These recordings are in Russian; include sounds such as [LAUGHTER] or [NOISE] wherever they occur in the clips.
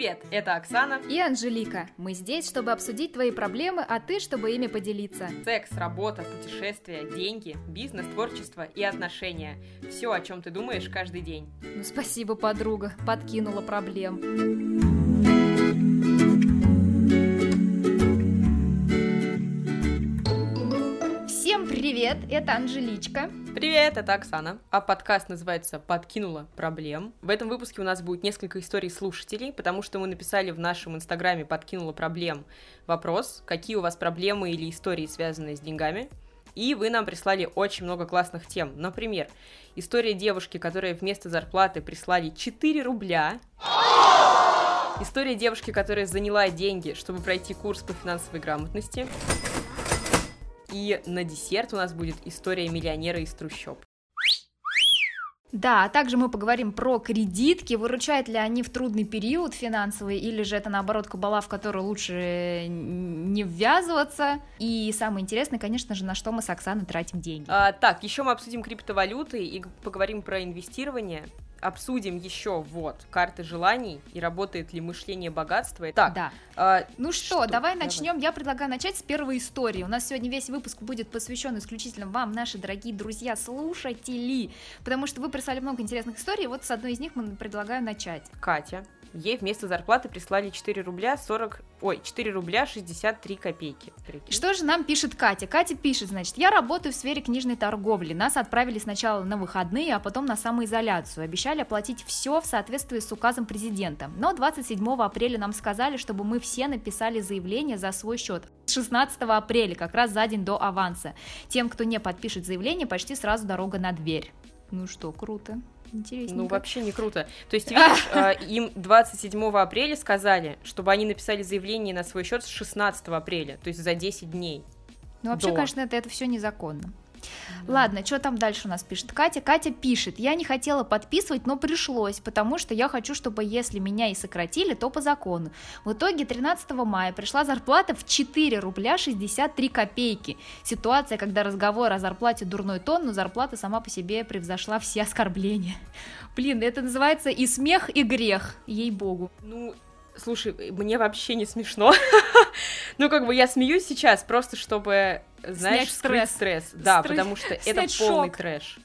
Привет, это Оксана. И Анжелика. Мы здесь, чтобы обсудить твои проблемы, а ты, чтобы ими поделиться. Секс, работа, путешествия, деньги, бизнес, творчество и отношения. Все, о чем ты думаешь каждый день. Ну, спасибо, подруга. Подкинула проблем. Привет, это Анжеличка. Привет, это Оксана. А подкаст называется «Подкинула проблем». В этом выпуске у нас будет несколько историй слушателей, потому что мы написали в нашем инстаграме «Подкинула проблем» вопрос, какие у вас проблемы или истории, связанные с деньгами. И вы нам прислали очень много классных тем. Например, история девушки, которая вместо зарплаты прислали 4 рубля. История девушки, которая заняла деньги, чтобы пройти курс по финансовой грамотности. И на десерт у нас будет история миллионера из трущоб. Да, а также мы поговорим про кредитки, выручают ли они в трудный период финансовый, или же это наоборот кабала, в которую лучше не ввязываться. И самое интересное, конечно же, на что мы с Оксаной тратим деньги. А, так, еще мы обсудим криптовалюты и поговорим про инвестирование обсудим еще вот карты желаний и работает ли мышление богатства. Так, да. А, ну что, что? давай начнем. Я предлагаю начать с первой истории. У нас сегодня весь выпуск будет посвящен исключительно вам, наши дорогие друзья, слушатели, потому что вы прислали много интересных историй. Вот с одной из них мы предлагаю начать. Катя ей вместо зарплаты прислали 4 рубля 40... Ой, 4 рубля 63 копейки. Прикинь. Что же нам пишет Катя? Катя пишет, значит, я работаю в сфере книжной торговли. Нас отправили сначала на выходные, а потом на самоизоляцию. Обещали оплатить все в соответствии с указом президента. Но 27 апреля нам сказали, чтобы мы все написали заявление за свой счет. 16 апреля, как раз за день до аванса. Тем, кто не подпишет заявление, почти сразу дорога на дверь. Ну что, круто. Интересненько. Ну, вообще не круто. То есть, [LAUGHS] видишь, а, им 27 апреля сказали, чтобы они написали заявление на свой счет с 16 апреля, то есть за 10 дней. Ну, вообще, конечно, это, это все незаконно. Ладно, что там дальше у нас пишет Катя? Катя пишет, я не хотела подписывать, но пришлось, потому что я хочу, чтобы если меня и сократили, то по закону. В итоге 13 мая пришла зарплата в 4 рубля 63 копейки. Ситуация, когда разговор о зарплате дурной тон, но зарплата сама по себе превзошла все оскорбления. Блин, это называется и смех, и грех, ей-богу. Ну, Слушай, мне вообще не смешно. [LAUGHS] ну, как бы я смеюсь сейчас просто, чтобы, знаешь, Снять стресс. стресс. Да, Стресс. потому что это полный шок. трэш.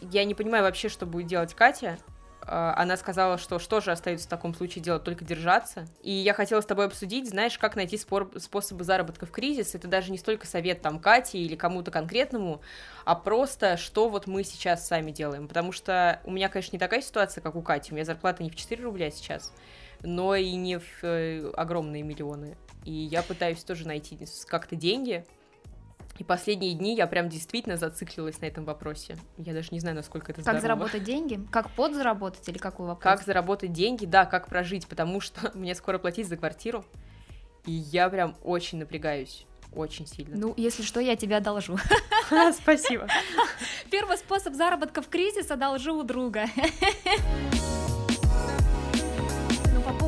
Я не понимаю вообще, что будет делать Катя. А, она сказала, что что же остается в таком случае делать, только держаться. И я хотела с тобой обсудить, знаешь, как найти спор, способы заработка в кризис. Это даже не столько совет там Кате или кому-то конкретному, а просто что вот мы сейчас сами делаем. Потому что у меня, конечно, не такая ситуация, как у Кати. У меня зарплата не в 4 рубля сейчас но и не в э, огромные миллионы. И я пытаюсь тоже найти как-то деньги. И последние дни я прям действительно зациклилась на этом вопросе. Я даже не знаю, насколько это Как заработать деньги? Как подзаработать или какой вопрос? Как заработать деньги, да, как прожить, потому что [LAUGHS] мне скоро платить за квартиру. И я прям очень напрягаюсь. Очень сильно. Ну, если что, я тебя одолжу. [LAUGHS] Спасибо. Первый способ заработка в кризис одолжу у друга [LAUGHS]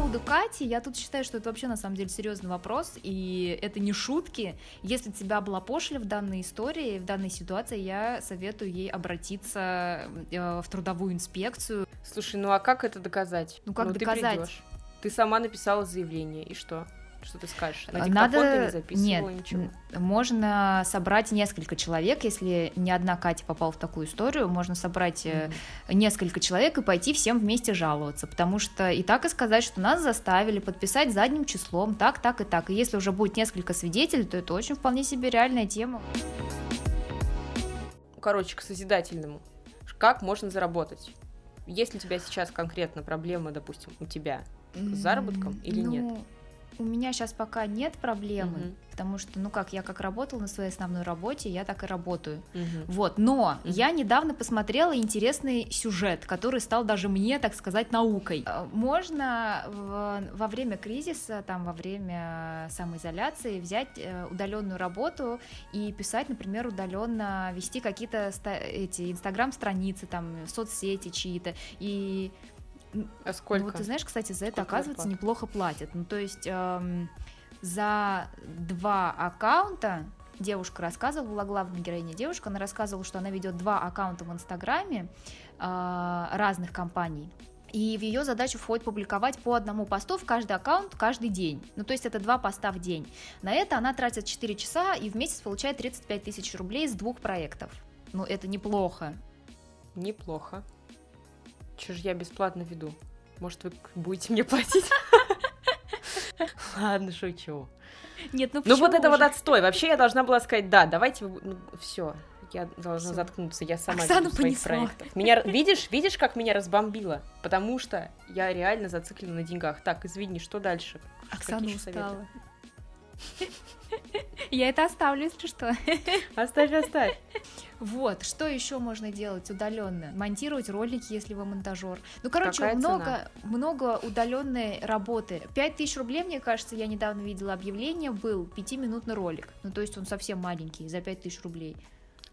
поводу Кати, я тут считаю, что это вообще на самом деле серьезный вопрос, и это не шутки. Если тебя облапошили в данной истории, в данной ситуации, я советую ей обратиться э, в трудовую инспекцию. Слушай, ну а как это доказать? Ну как ну, доказать? Ты, ты сама написала заявление, и что? Что ты скажешь? На Надо... не Нет, ничего? можно собрать несколько человек, если не одна Катя попала в такую историю, можно собрать mm-hmm. несколько человек и пойти всем вместе жаловаться, потому что и так и сказать, что нас заставили подписать задним числом, так, так и так, и если уже будет несколько свидетелей, то это очень вполне себе реальная тема. Короче, к созидательному. Как можно заработать? Есть ли у тебя сейчас конкретно проблемы, допустим, у тебя с заработком или ну, нет? У меня сейчас пока нет проблемы, угу. потому что, ну как, я как работала на своей основной работе, я так и работаю. Угу. Вот, но угу. я недавно посмотрела интересный сюжет, который стал даже мне, так сказать, наукой. Э, можно в, во время кризиса, там, во время самоизоляции взять э, удаленную работу и писать, например, удаленно, вести какие-то эти инстаграм-страницы, там, соцсети чьи-то, и а сколько? Ну, вот ты знаешь, кстати, за это, оказывается, зарплат? неплохо платят. Ну, то есть эм, за два аккаунта девушка рассказывала, главная героиня девушка, она рассказывала, что она ведет два аккаунта в Инстаграме э, разных компаний. и в ее задачу входит публиковать по одному посту в каждый аккаунт каждый день. Ну, то есть это два поста в день. На это она тратит 4 часа и в месяц получает 35 тысяч рублей с двух проектов. Ну, это неплохо. Неплохо. Че ж я бесплатно веду? Может, вы будете мне платить? [LAUGHS] Ладно, шучу. Нет, ну Ну вот это вот отстой. Вообще я должна была сказать, да, давайте, ну, все, я должна Всё. заткнуться, я сама Оксану веду своих проектов. Меня, видишь, видишь, как меня разбомбило? Потому что я реально зациклена на деньгах. Так, извини, что дальше? Оксана устала. Я это оставлю, если что. Оставь, оставь. Вот, что еще можно делать удаленно? Монтировать ролики, если вы монтажер. Ну, короче, Какая много, цена? много удаленной работы. 5000 рублей, мне кажется, я недавно видела объявление, был 5-минутный ролик. Ну, то есть он совсем маленький, за 5000 рублей.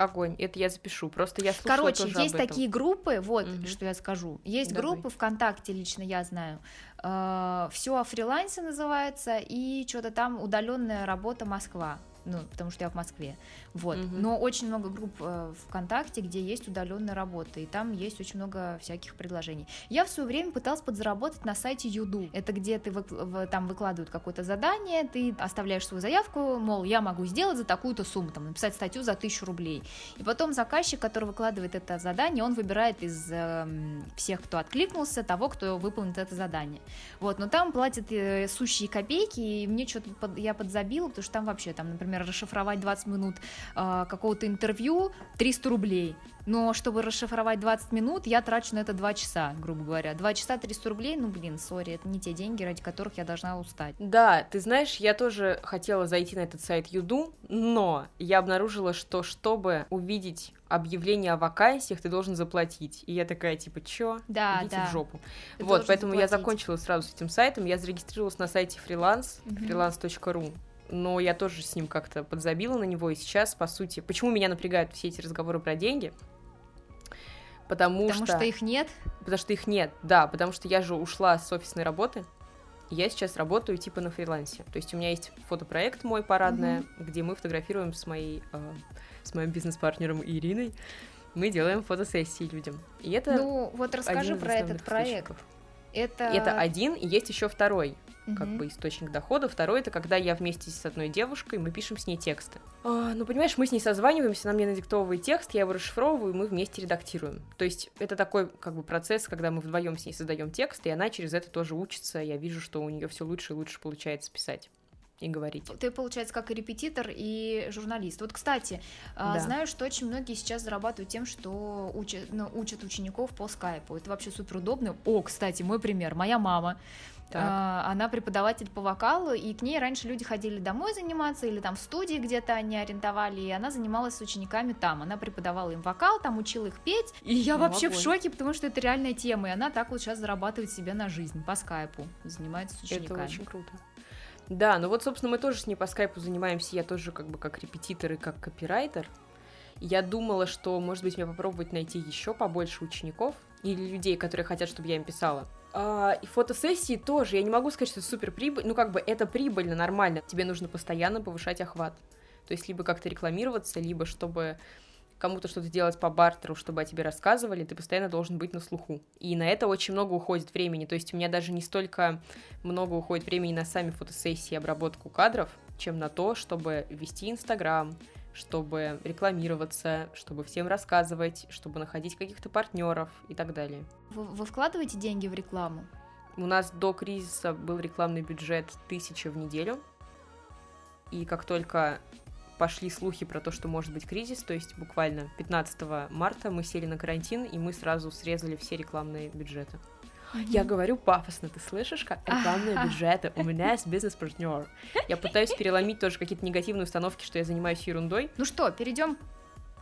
Огонь, это я запишу. Просто я слушала Короче, тоже есть такие группы, вот угу. что я скажу. Есть Давай. группы ВКонтакте, лично я знаю. Э, Все о фрилансе называется, и что-то там удаленная работа Москва ну, потому что я в Москве. Вот. Угу. Но очень много групп э, ВКонтакте, где есть удаленная работа, и там есть очень много всяких предложений. Я в свое время пыталась подзаработать на сайте Юду. Это где ты вы, в, там выкладывают какое-то задание, ты оставляешь свою заявку, мол, я могу сделать за такую-то сумму, там, написать статью за тысячу рублей. И потом заказчик, который выкладывает это задание, он выбирает из э, всех, кто откликнулся, того, кто выполнит это задание. Вот, но там платят э, сущие копейки, и мне что-то под, я подзабила, потому что там вообще, там, например, например, расшифровать 20 минут э, какого-то интервью, 300 рублей. Но чтобы расшифровать 20 минут, я трачу на это 2 часа, грубо говоря. 2 часа 300 рублей, ну блин, сори, это не те деньги, ради которых я должна устать. Да, ты знаешь, я тоже хотела зайти на этот сайт Юду, но я обнаружила, что чтобы увидеть объявление о вакансиях, ты должен заплатить. И я такая, типа, чё? Да, Идите да. в жопу. Ты вот, поэтому заплатить. я закончила сразу с этим сайтом, я зарегистрировалась на сайте freelance, mm-hmm. freelance.ru но я тоже с ним как-то подзабила на него, и сейчас, по сути, почему меня напрягают все эти разговоры про деньги? Потому, потому что... что их нет? Потому что их нет, да, потому что я же ушла с офисной работы, и я сейчас работаю типа на фрилансе. То есть у меня есть фотопроект мой парадная, mm-hmm. где мы фотографируем с моей, э, с моим бизнес-партнером Ириной, мы делаем фотосессии людям. И это ну вот расскажи про этот проект. Это... это один, и есть еще второй угу. как бы источник дохода. Второй это когда я вместе с одной девушкой, мы пишем с ней тексты. А, ну, понимаешь, мы с ней созваниваемся, она мне надиктовывает текст, я его расшифровываю, и мы вместе редактируем. То есть это такой как бы процесс, когда мы вдвоем с ней создаем текст, и она через это тоже учится. Я вижу, что у нее все лучше и лучше получается писать и говорить. Ты, получается, как и репетитор, и журналист. Вот, кстати, а, да. знаю, что очень многие сейчас зарабатывают тем, что учат, ну, учат учеников по скайпу. Это вообще супер удобно. О, кстати, мой пример. Моя мама так. Она преподаватель по вокалу, и к ней раньше люди ходили домой заниматься или там в студии где-то они арендовали, и она занималась с учениками там. Она преподавала им вокал, там учила их петь, и я ну, вообще в шоке, потому что это реальная тема, и она так вот сейчас зарабатывает себе на жизнь по скайпу, занимается с учениками. Это очень круто. Да, ну вот, собственно, мы тоже с ней по скайпу занимаемся, я тоже как бы как репетитор и как копирайтер. Я думала, что, может быть, мне попробовать найти еще побольше учеников или людей, которые хотят, чтобы я им писала. А, и фотосессии тоже. Я не могу сказать, что это супер прибыль. Ну, как бы это прибыльно, нормально. Тебе нужно постоянно повышать охват. То есть, либо как-то рекламироваться, либо чтобы кому-то что-то делать по бартеру, чтобы о тебе рассказывали, ты постоянно должен быть на слуху. И на это очень много уходит времени. То есть у меня даже не столько много уходит времени на сами фотосессии, обработку кадров, чем на то, чтобы вести Инстаграм, чтобы рекламироваться, чтобы всем рассказывать, чтобы находить каких-то партнеров и так далее. Вы, вы вкладываете деньги в рекламу? У нас до кризиса был рекламный бюджет тысяча в неделю. И как только пошли слухи про то, что может быть кризис, то есть буквально 15 марта мы сели на карантин, и мы сразу срезали все рекламные бюджеты. Я говорю пафосно, ты слышишь, как рекламные [LAUGHS] бюджеты, у меня есть бизнес-партнер. Я пытаюсь переломить тоже какие-то негативные установки, что я занимаюсь ерундой. Ну что, перейдем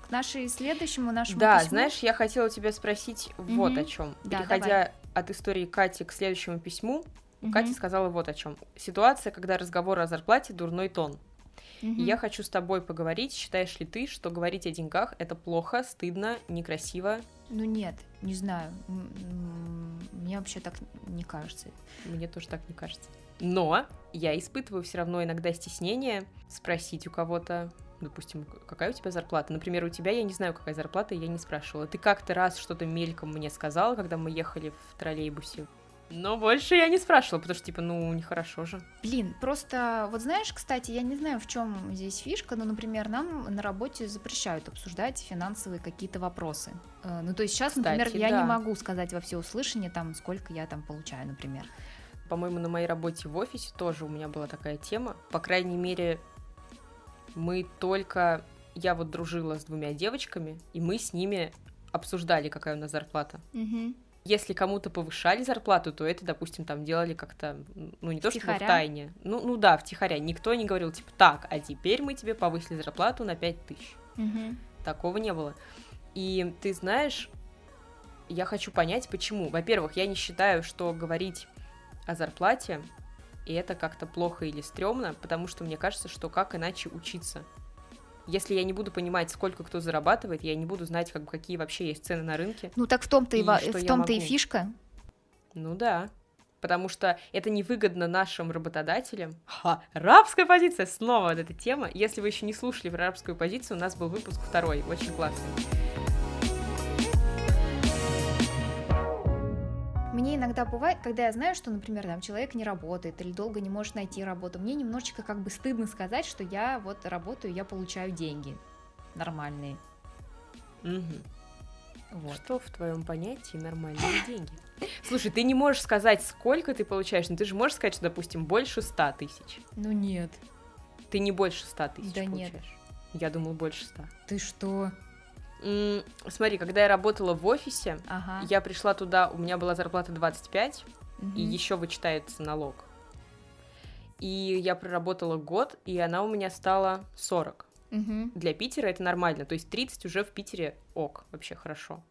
к нашей следующему нашему Да, письму. знаешь, я хотела тебя спросить вот о чем. Да, Переходя давай. от истории Кати к следующему письму, угу. Катя сказала вот о чем. Ситуация, когда разговор о зарплате дурной тон. Угу. И я хочу с тобой поговорить. Считаешь ли ты, что говорить о деньгах это плохо, стыдно, некрасиво? Ну нет, не знаю. Мне вообще так не кажется. Мне тоже так не кажется. Но я испытываю все равно иногда стеснение спросить у кого-то, допустим, какая у тебя зарплата. Например, у тебя я не знаю, какая зарплата, я не спрашивала. Ты как-то раз что-то мельком мне сказала, когда мы ехали в троллейбусе но больше я не спрашивала, потому что, типа, ну, нехорошо же. Блин, просто, вот знаешь, кстати, я не знаю, в чем здесь фишка, но, например, нам на работе запрещают обсуждать финансовые какие-то вопросы. Э, ну, то есть сейчас, кстати, например, я да. не могу сказать во всеуслышание, там, сколько я там получаю, например. По-моему, на моей работе в офисе тоже у меня была такая тема. По крайней мере, мы только... Я вот дружила с двумя девочками, и мы с ними обсуждали, какая у нас зарплата. Угу. Если кому-то повышали зарплату, то это, допустим, там делали как-то, ну, не то чтобы в тайне. Ну, ну да, втихаря. Никто не говорил, типа, так, а теперь мы тебе повысили зарплату на 5 тысяч. Угу. Такого не было. И ты знаешь, я хочу понять, почему. Во-первых, я не считаю, что говорить о зарплате, и это как-то плохо или стрёмно, потому что мне кажется, что как иначе учиться. Если я не буду понимать, сколько кто зарабатывает, я не буду знать, как, какие вообще есть цены на рынке. Ну так в том-то и, и, в том-то и фишка. Ну да. Потому что это невыгодно нашим работодателям. Ха, рабская позиция, снова вот эта тема. Если вы еще не слушали про рабскую позицию, у нас был выпуск второй, очень классный. Мне иногда бывает, когда я знаю, что, например, там человек не работает или долго не может найти работу, мне немножечко как бы стыдно сказать, что я вот работаю, я получаю деньги нормальные. Угу. Вот. Что в твоем понятии нормальные [LAUGHS] деньги? Слушай, ты не можешь сказать, сколько ты получаешь, но ты же можешь сказать, что, допустим, больше ста тысяч. Ну нет. Ты не больше ста тысяч да получаешь. Нет. Я думал, больше ста. Ты что? Смотри, когда я работала в офисе, ага. я пришла туда, у меня была зарплата 25, угу. и еще вычитается налог. И я проработала год, и она у меня стала 40. Угу. Для Питера это нормально, то есть 30 уже в Питере ок, вообще хорошо.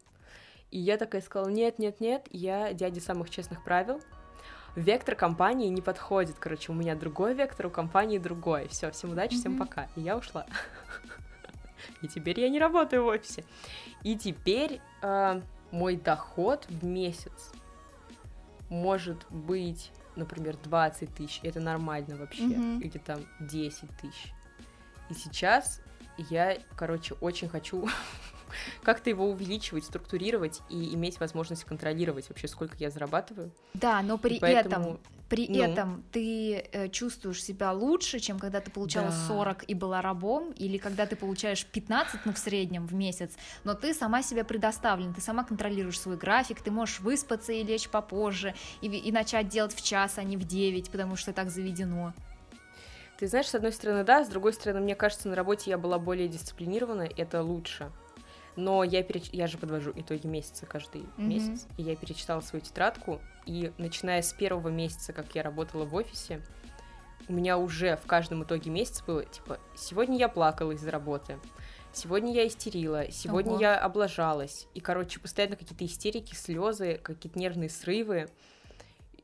И я такая сказала, нет, нет, нет, я дядя самых честных правил, вектор компании не подходит, короче, у меня другой вектор, у компании другой. Все, всем удачи, mm всем пока. И я ушла. [LAUGHS] И теперь я не работаю в офисе. И теперь э, мой доход в месяц может быть, например, 20 тысяч. Это нормально вообще. Mm-hmm. Или там 10 тысяч. И сейчас я, короче, очень хочу [LAUGHS] как-то его увеличивать, структурировать и иметь возможность контролировать вообще, сколько я зарабатываю. Да, но при поэтому... этом при ну. этом ты э, чувствуешь себя лучше, чем когда ты получала да. 40 и была рабом, или когда ты получаешь 15, ну, в среднем в месяц, но ты сама себя предоставлен, ты сама контролируешь свой график, ты можешь выспаться и лечь попозже, и, и начать делать в час, а не в 9, потому что так заведено. Ты знаешь, с одной стороны, да, с другой стороны, мне кажется, на работе я была более дисциплинирована, это лучше. Но я, переч... я же подвожу итоги месяца каждый mm-hmm. месяц, и я перечитала свою тетрадку, и начиная с первого месяца, как я работала в офисе, у меня уже в каждом итоге месяца было, типа, сегодня я плакала из-за работы, сегодня я истерила, сегодня Ого. я облажалась, и, короче, постоянно какие-то истерики, слезы, какие-то нервные срывы,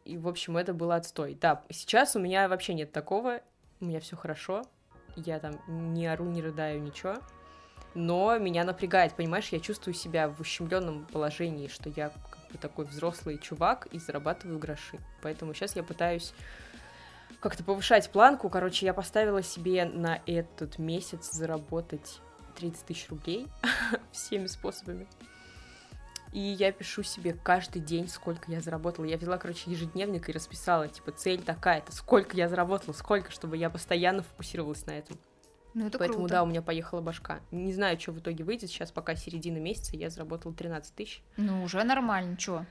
и, в общем, это было отстой. Да, сейчас у меня вообще нет такого, у меня все хорошо, я там не ору, не рыдаю, ничего, но меня напрягает, понимаешь, я чувствую себя в ущемленном положении, что я как бы такой взрослый чувак и зарабатываю гроши. Поэтому сейчас я пытаюсь как-то повышать планку. Короче, я поставила себе на этот месяц заработать 30 тысяч рублей [LAUGHS] всеми способами. И я пишу себе каждый день, сколько я заработала. Я взяла, короче, ежедневник и расписала, типа, цель такая-то, сколько я заработала, сколько, чтобы я постоянно фокусировалась на этом. Ну, это Поэтому, круто. да, у меня поехала башка. Не знаю, что в итоге выйдет. Сейчас пока середина месяца, я заработала 13 тысяч. Ну, уже нормально, чё?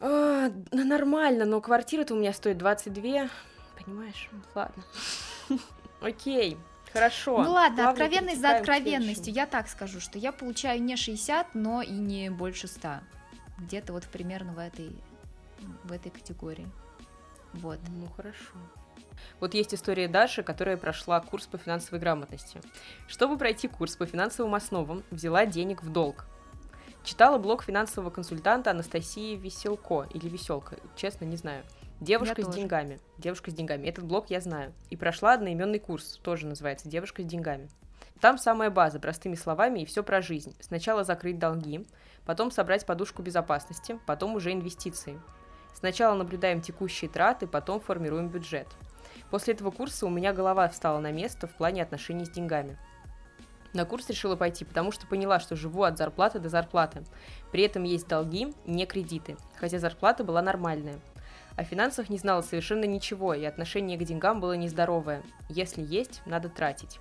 А, нормально, но квартира-то у меня стоит 22. Понимаешь? Ладно. [LAUGHS] Окей. Хорошо. Ну ладно, Главное, откровенность за откровенностью. Я так скажу, что я получаю не 60, но и не больше 100. Где-то вот примерно в этой, в этой категории. Вот. Ну хорошо. Вот есть история Даши, которая прошла курс по финансовой грамотности. Чтобы пройти курс по финансовым основам, взяла денег в долг. Читала блог финансового консультанта Анастасии Веселко или Веселка, честно, не знаю. Девушка я с тоже. деньгами. Девушка с деньгами. Этот блог я знаю. И прошла одноименный курс, тоже называется Девушка с деньгами. Там самая база, простыми словами, и все про жизнь. Сначала закрыть долги, потом собрать подушку безопасности, потом уже инвестиции. Сначала наблюдаем текущие траты, потом формируем бюджет. После этого курса у меня голова встала на место в плане отношений с деньгами. На курс решила пойти, потому что поняла, что живу от зарплаты до зарплаты. При этом есть долги, не кредиты, хотя зарплата была нормальная. О финансах не знала совершенно ничего, и отношение к деньгам было нездоровое. Если есть, надо тратить.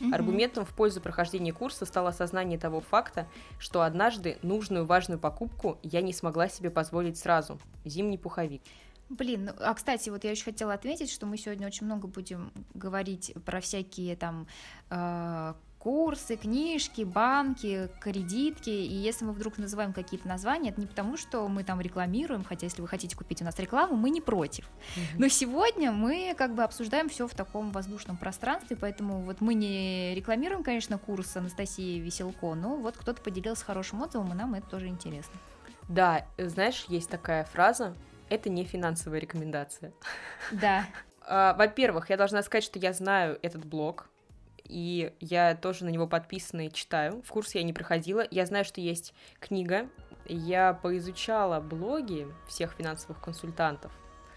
Угу. Аргументом в пользу прохождения курса стало осознание того факта, что однажды нужную важную покупку я не смогла себе позволить сразу – зимний пуховик. Блин, ну, а кстати, вот я еще хотела отметить, что мы сегодня очень много будем говорить про всякие там э, курсы, книжки, банки, кредитки, и если мы вдруг называем какие-то названия, это не потому, что мы там рекламируем, хотя если вы хотите купить у нас рекламу, мы не против. Mm-hmm. Но сегодня мы как бы обсуждаем все в таком воздушном пространстве, поэтому вот мы не рекламируем, конечно, курс Анастасии Веселко, но вот кто-то поделился хорошим отзывом, и нам это тоже интересно. Да, знаешь, есть такая фраза, это не финансовая рекомендация. Да. А, во-первых, я должна сказать, что я знаю этот блог, и я тоже на него подписана и читаю. В курс я не проходила. Я знаю, что есть книга. Я поизучала блоги всех финансовых консультантов.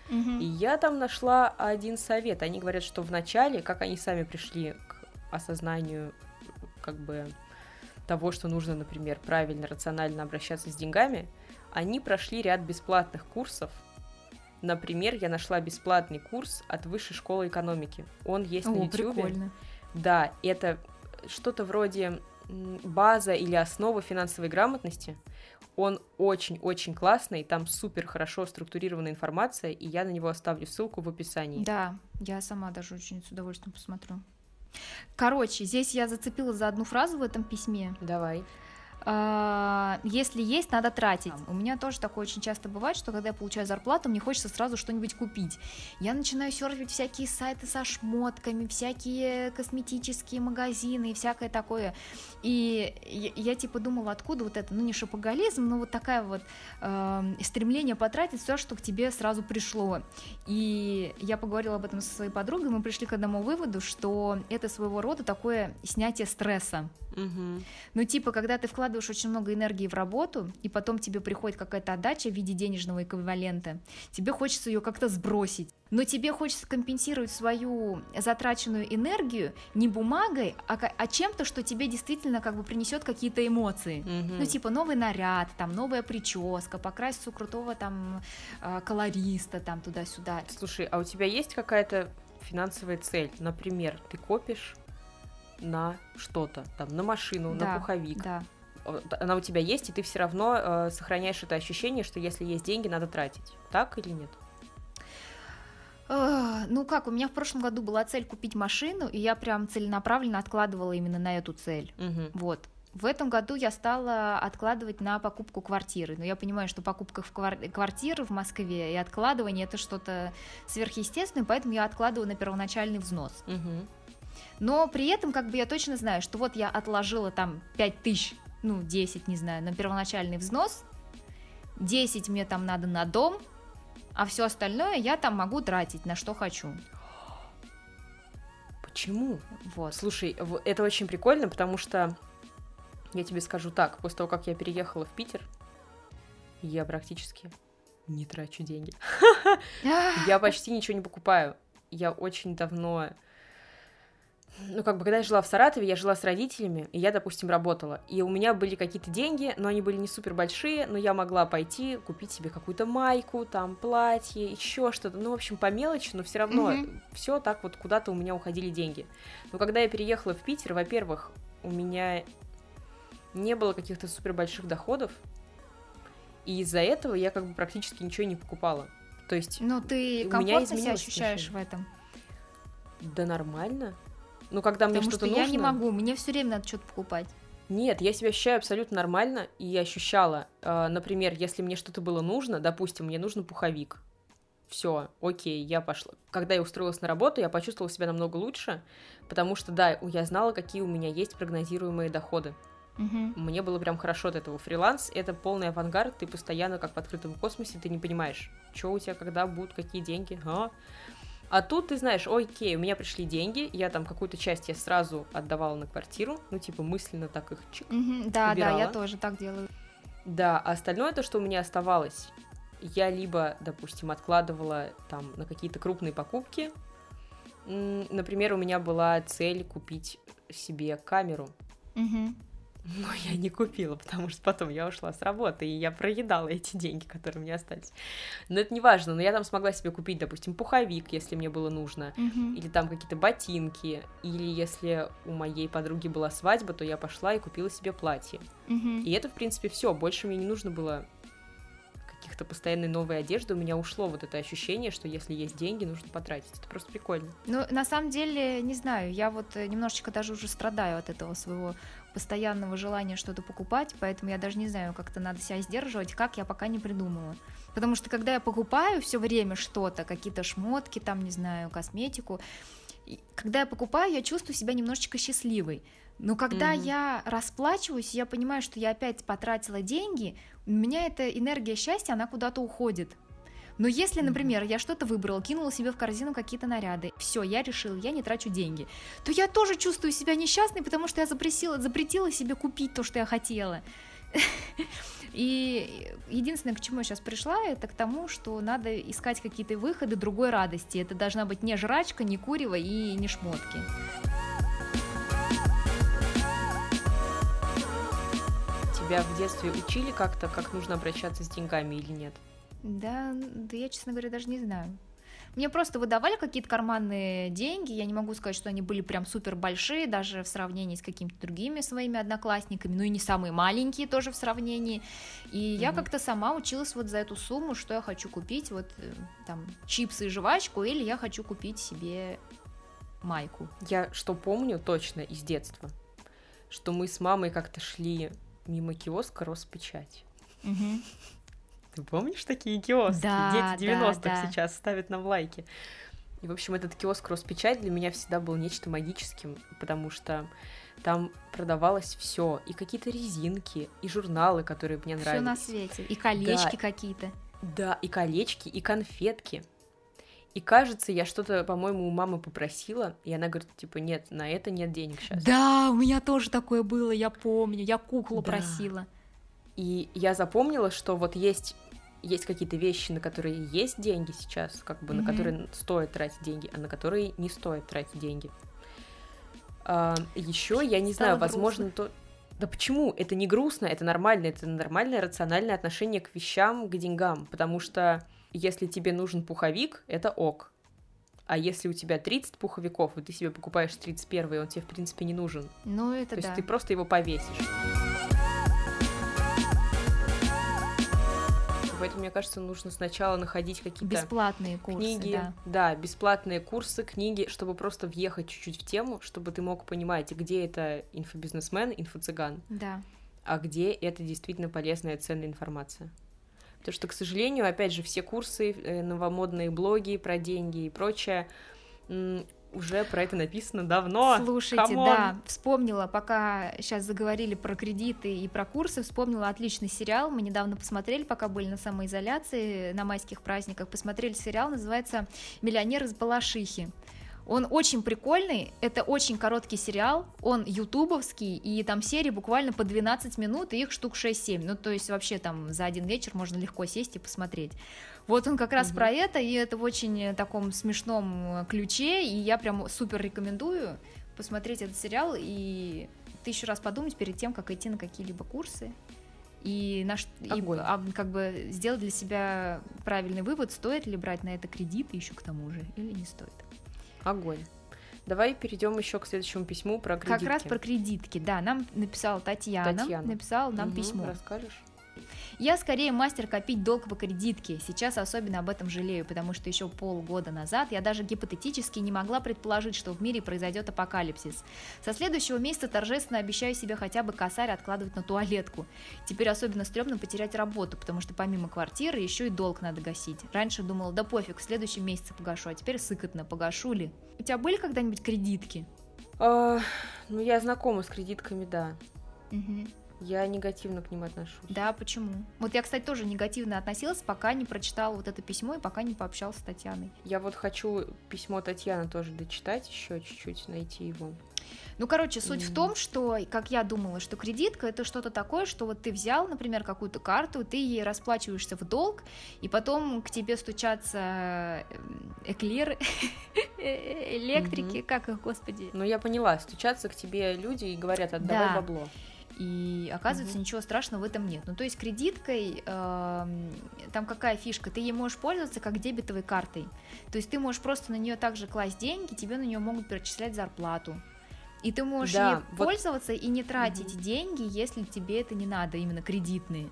Угу. И я там нашла один совет. Они говорят, что в начале, как они сами пришли к осознанию как бы того, что нужно, например, правильно, рационально обращаться с деньгами, они прошли ряд бесплатных курсов. Например, я нашла бесплатный курс от Высшей школы экономики. Он есть О, на YouTube. Прикольно. Да, это что-то вроде база или основа финансовой грамотности. Он очень-очень классный, там супер хорошо структурированная информация, и я на него оставлю ссылку в описании. Да, я сама даже очень с удовольствием посмотрю. Короче, здесь я зацепила за одну фразу в этом письме. Давай. А, если есть, надо тратить. У меня тоже такое очень часто бывает, что когда я получаю зарплату, мне хочется сразу что-нибудь купить. Я начинаю серфить всякие сайты со шмотками, всякие косметические магазины и всякое такое. И я, я типа думала, откуда вот это, ну не шопоголизм, но вот такая вот э, стремление потратить все, что к тебе сразу пришло. И я поговорила об этом со своей подругой, мы пришли к одному выводу, что это своего рода такое снятие стресса. Угу. Ну типа, когда ты вкладываешь очень много энергии в работу, и потом тебе приходит какая-то отдача в виде денежного эквивалента, тебе хочется ее как-то сбросить. Но тебе хочется компенсировать свою затраченную энергию не бумагой, а, а чем-то, что тебе действительно как бы принесет какие-то эмоции. Mm-hmm. Ну, типа новый наряд, там новая прическа, покраситься у крутого там а, колориста, там туда-сюда. Слушай, а у тебя есть какая-то финансовая цель? Например, ты копишь на что-то, там, на машину, да, на пуховик. Да она у тебя есть, и ты все равно э, сохраняешь это ощущение, что если есть деньги, надо тратить. Так или нет? Ну как, у меня в прошлом году была цель купить машину, и я прям целенаправленно откладывала именно на эту цель. Угу. Вот. В этом году я стала откладывать на покупку квартиры. Но я понимаю, что покупка в квар- квартиры в Москве и откладывание это что-то сверхъестественное, поэтому я откладываю на первоначальный взнос. Угу. Но при этом как бы я точно знаю, что вот я отложила там 5 тысяч ну, 10, не знаю, на первоначальный взнос, 10 мне там надо на дом, а все остальное я там могу тратить на что хочу. Почему? Вот. Слушай, это очень прикольно, потому что я тебе скажу так, после того, как я переехала в Питер, я практически не трачу деньги. [LAUGHS] [LAUGHS] Я почти ничего не покупаю. Я очень давно ну, как бы, когда я жила в Саратове, я жила с родителями, и я, допустим, работала. И у меня были какие-то деньги, но они были не супер большие, но я могла пойти купить себе какую-то майку, там, платье, еще что-то. Ну, в общем, по мелочи, но все равно mm-hmm. все так вот куда-то у меня уходили деньги. Но когда я переехала в Питер, во-первых, у меня не было каких-то супер больших доходов, и из-за этого я как бы практически ничего не покупала. То есть, ну ты комфортно себя ощущаешь отношение. в этом? Да нормально. Ну, когда мне что-то что нужно... я не могу, мне все время надо что-то покупать. Нет, я себя ощущаю абсолютно нормально, и ощущала, э, например, если мне что-то было нужно, допустим, мне нужен пуховик, все, окей, я пошла. Когда я устроилась на работу, я почувствовала себя намного лучше, потому что, да, я знала, какие у меня есть прогнозируемые доходы. Угу. Мне было прям хорошо от этого. Фриланс — это полный авангард, ты постоянно как в открытом космосе, ты не понимаешь, что у тебя, когда будут, какие деньги, а? А тут ты знаешь, окей, у меня пришли деньги, я там какую-то часть я сразу отдавала на квартиру, ну типа мысленно так их чик. Mm-hmm, да, убирала. да, я тоже так делаю. Да, а остальное то, что у меня оставалось, я либо, допустим, откладывала там на какие-то крупные покупки. Например, у меня была цель купить себе камеру Угу. Но я не купила, потому что потом я ушла с работы, и я проедала эти деньги, которые мне остались. Но это не важно, но я там смогла себе купить, допустим, пуховик, если мне было нужно, uh-huh. или там какие-то ботинки, или если у моей подруги была свадьба, то я пошла и купила себе платье. Uh-huh. И это, в принципе, все. Больше мне не нужно было каких-то постоянной новой одежды, у меня ушло вот это ощущение, что если есть деньги, нужно потратить. Это просто прикольно. Ну, на самом деле, не знаю, я вот э, немножечко даже уже страдаю от этого своего постоянного желания что-то покупать, поэтому я даже не знаю, как-то надо себя сдерживать, как я пока не придумала. Потому что когда я покупаю все время что-то, какие-то шмотки, там, не знаю, косметику, когда я покупаю, я чувствую себя немножечко счастливой. Но когда mm-hmm. я расплачиваюсь, я понимаю, что я опять потратила деньги, у меня эта энергия счастья, она куда-то уходит. Но если, например, я что-то выбрала, кинула себе в корзину какие-то наряды, все, я решила, я не трачу деньги, то я тоже чувствую себя несчастной, потому что я запретила, запретила себе купить то, что я хотела. [LAUGHS] И единственное, к чему я сейчас пришла, это к тому, что надо искать какие-то выходы другой радости. Это должна быть не жрачка, не курево и не шмотки. тебя в детстве учили как-то, как нужно обращаться с деньгами или нет? Да, да я, честно говоря, даже не знаю. Мне просто выдавали какие-то карманные деньги, я не могу сказать, что они были прям супер большие, даже в сравнении с какими-то другими своими одноклассниками, ну и не самые маленькие тоже в сравнении. И mm-hmm. я как-то сама училась вот за эту сумму, что я хочу купить, вот э, там чипсы и жвачку, или я хочу купить себе майку. Я что помню точно из детства, что мы с мамой как-то шли мимо киоска Роспечать. Угу. Ты помнишь такие киоски? Да, Дети 90-х да, да. сейчас ставят нам лайки. И, в общем, этот киоск Роспечать для меня всегда был нечто магическим, потому что там продавалось все, и какие-то резинки, и журналы, которые мне нравились. Все на свете, и колечки да, какие-то. Да, и колечки, и конфетки. И кажется, я что-то, по-моему, у мамы попросила, и она говорит, типа, нет, на это нет денег сейчас. Да, у меня тоже такое было, я помню, я куклу да. просила. И я запомнила, что вот есть есть какие-то вещи, на которые есть деньги сейчас, как бы mm-hmm. на которые стоит тратить деньги, а на которые не стоит тратить деньги. А, еще я не Стало знаю, возможно, то. Да почему? Это не грустно, это нормально, это нормальное рациональное отношение к вещам, к деньгам, потому что если тебе нужен пуховик, это ок. А если у тебя 30 пуховиков, и ты себе покупаешь 31, и он тебе, в принципе, не нужен. Ну, это То да. есть ты просто его повесишь. Поэтому, мне кажется, нужно сначала находить какие-то... Бесплатные курсы, книги, да. Да, бесплатные курсы, книги, чтобы просто въехать чуть-чуть в тему, чтобы ты мог понимать, где это инфобизнесмен, инфо-цыган, да. а где это действительно полезная, ценная информация. Потому что, к сожалению, опять же, все курсы, э, новомодные блоги про деньги и прочее, уже про это написано давно. Слушайте, Come on. да, вспомнила, пока сейчас заговорили про кредиты и про курсы, вспомнила отличный сериал. Мы недавно посмотрели, пока были на самоизоляции, на майских праздниках, посмотрели сериал, называется «Миллионер из Балашихи». Он очень прикольный, это очень короткий сериал, он ютубовский, и там серии буквально по 12 минут, и их штук 6-7, ну то есть вообще там за один вечер можно легко сесть и посмотреть. Вот он как раз угу. про это, и это в очень таком смешном ключе, и я прям супер рекомендую посмотреть этот сериал и тысячу раз подумать перед тем, как идти на какие-либо курсы и, наш, и а, как бы сделать для себя правильный вывод, стоит ли брать на это кредиты еще к тому же или не стоит. Огонь. Давай перейдем еще к следующему письму про кредитки. Как раз про кредитки, да. Нам написала Татьяна. Татьяна. Написала нам угу, письмо. Расскажешь? Я скорее мастер копить долг по кредитке. Сейчас особенно об этом жалею, потому что еще полгода назад я даже гипотетически не могла предположить, что в мире произойдет апокалипсис. Со следующего месяца торжественно обещаю себе хотя бы косарь откладывать на туалетку. Теперь особенно стрёмно потерять работу, потому что помимо квартиры еще и долг надо гасить. Раньше думала, да пофиг, в следующем месяце погашу, а теперь сыкотно, погашу ли. У тебя были когда-нибудь кредитки? А, ну, я знакома с кредитками, да. Угу. Я негативно к ним отношусь. Да, почему? Вот я, кстати, тоже негативно относилась, пока не прочитала вот это письмо и пока не пообщалась с Татьяной. Я вот хочу письмо Татьяны тоже дочитать еще чуть-чуть, найти его. Ну, короче, суть mm. в том, что, как я думала, что кредитка это что-то такое, что вот ты взял, например, какую-то карту, ты ей расплачиваешься в долг, и потом к тебе стучатся эм, эклеры, [LAUGHS] электрики, как их, господи. Ну, я поняла, стучатся к тебе люди и говорят, отдавай да. бабло. И оказывается, угу. ничего страшного в этом нет. Ну, то есть кредиткой, э, там какая фишка, ты ей можешь пользоваться как дебетовой картой. То есть ты можешь просто на нее также класть деньги, тебе на нее могут перечислять зарплату. И ты можешь да, ей вот... пользоваться и не тратить угу. деньги, если тебе это не надо, именно кредитные.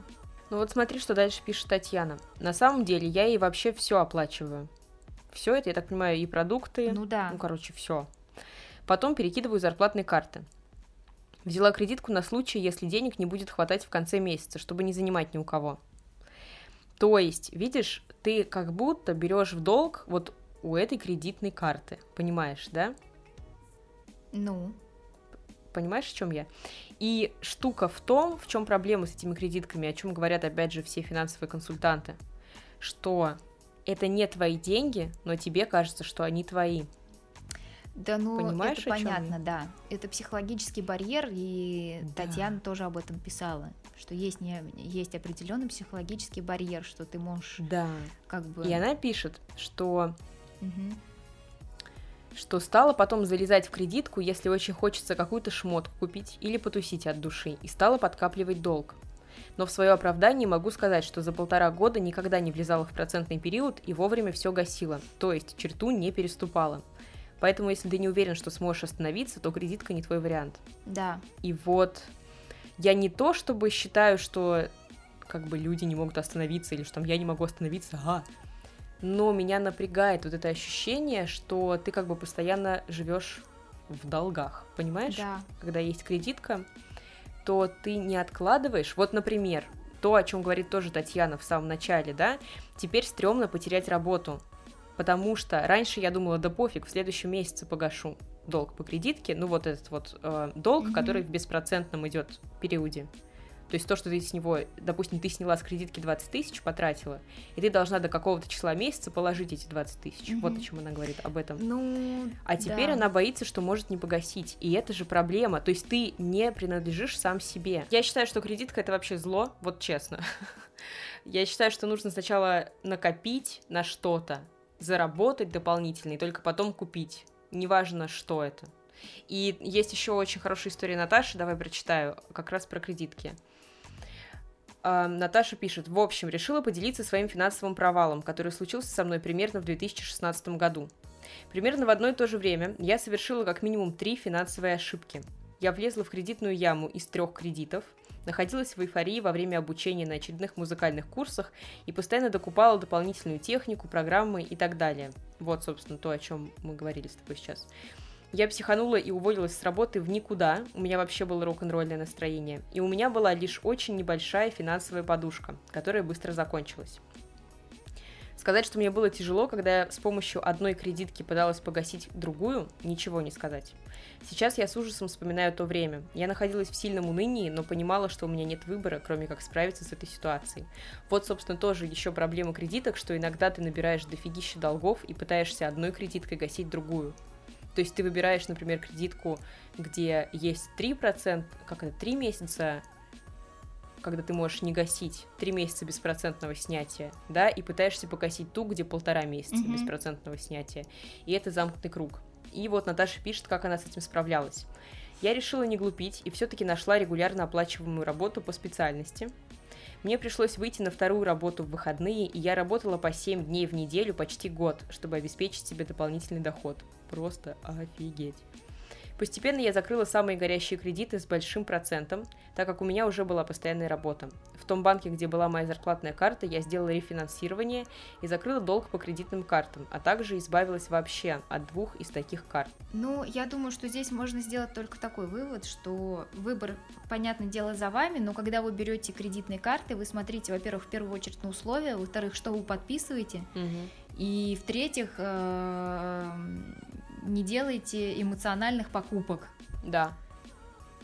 Ну вот смотри, что дальше пишет Татьяна. На самом деле я ей вообще все оплачиваю. Все это, я так понимаю, и продукты. Ну да. Ну, короче, все. Потом перекидываю зарплатные карты. Взяла кредитку на случай, если денег не будет хватать в конце месяца, чтобы не занимать ни у кого. То есть, видишь, ты как будто берешь в долг вот у этой кредитной карты, понимаешь, да? Ну. Понимаешь, в чем я? И штука в том, в чем проблема с этими кредитками, о чем говорят опять же все финансовые консультанты, что это не твои деньги, но тебе кажется, что они твои. Да, ну Понимаешь, это понятно, да. Это психологический барьер, и да. Татьяна тоже об этом писала, что есть не есть определенный психологический барьер, что ты можешь, да, как бы. И она пишет, что угу. что стала потом залезать в кредитку, если очень хочется какую-то шмотку купить или потусить от души, и стала подкапливать долг. Но в свое оправдание могу сказать, что за полтора года никогда не влезала в процентный период и вовремя все гасила, то есть черту не переступала. Поэтому, если ты не уверен, что сможешь остановиться, то кредитка не твой вариант. Да. И вот я не то чтобы считаю, что как бы люди не могут остановиться, или что там я не могу остановиться, а, но меня напрягает вот это ощущение, что ты как бы постоянно живешь в долгах, понимаешь? Да. Когда есть кредитка, то ты не откладываешь. Вот, например, то, о чем говорит тоже Татьяна в самом начале, да, теперь стрёмно потерять работу потому что раньше я думала, да пофиг, в следующем месяце погашу долг по кредитке, ну вот этот вот э, долг, mm-hmm. который в беспроцентном идет периоде. То есть то, что ты с него, допустим, ты сняла с кредитки 20 тысяч, потратила, и ты должна до какого-то числа месяца положить эти 20 тысяч. Mm-hmm. Вот о чем она говорит об этом. Ну, а теперь да. она боится, что может не погасить. И это же проблема. То есть ты не принадлежишь сам себе. Я считаю, что кредитка это вообще зло, вот честно. [LAUGHS] Я считаю, что нужно сначала накопить на что-то, заработать дополнительно и только потом купить. Неважно, что это. И есть еще очень хорошая история Наташи, давай прочитаю, как раз про кредитки. Uh, Наташа пишет, в общем, решила поделиться своим финансовым провалом, который случился со мной примерно в 2016 году. Примерно в одно и то же время я совершила как минимум три финансовые ошибки. Я влезла в кредитную яму из трех кредитов – находилась в эйфории во время обучения на очередных музыкальных курсах и постоянно докупала дополнительную технику, программы и так далее. Вот, собственно, то, о чем мы говорили с тобой сейчас. Я психанула и уволилась с работы в никуда, у меня вообще было рок-н-ролльное настроение, и у меня была лишь очень небольшая финансовая подушка, которая быстро закончилась. Сказать, что мне было тяжело, когда я с помощью одной кредитки пыталась погасить другую, ничего не сказать. Сейчас я с ужасом вспоминаю то время. Я находилась в сильном унынии, но понимала, что у меня нет выбора, кроме как справиться с этой ситуацией. Вот, собственно, тоже еще проблема кредиток, что иногда ты набираешь дофигища долгов и пытаешься одной кредиткой гасить другую. То есть ты выбираешь, например, кредитку, где есть 3%, как это, 3 месяца когда ты можешь не гасить три месяца беспроцентного снятия, да, и пытаешься погасить ту, где полтора месяца mm-hmm. беспроцентного снятия. И это замкнутый круг. И вот Наташа пишет, как она с этим справлялась. Я решила не глупить и все-таки нашла регулярно оплачиваемую работу по специальности. Мне пришлось выйти на вторую работу в выходные, и я работала по 7 дней в неделю почти год, чтобы обеспечить себе дополнительный доход. Просто офигеть. Постепенно я закрыла самые горящие кредиты с большим процентом, так как у меня уже была постоянная работа. В том банке, где была моя зарплатная карта, я сделала рефинансирование и закрыла долг по кредитным картам, а также избавилась вообще от двух из таких карт. Ну, я думаю, что здесь можно сделать только такой вывод, что выбор, понятное дело, за вами, но когда вы берете кредитные карты, вы смотрите, во-первых, в первую очередь на условия, во-вторых, что вы подписываете, угу. и в-третьих, э, не делайте эмоциональных покупок. Да.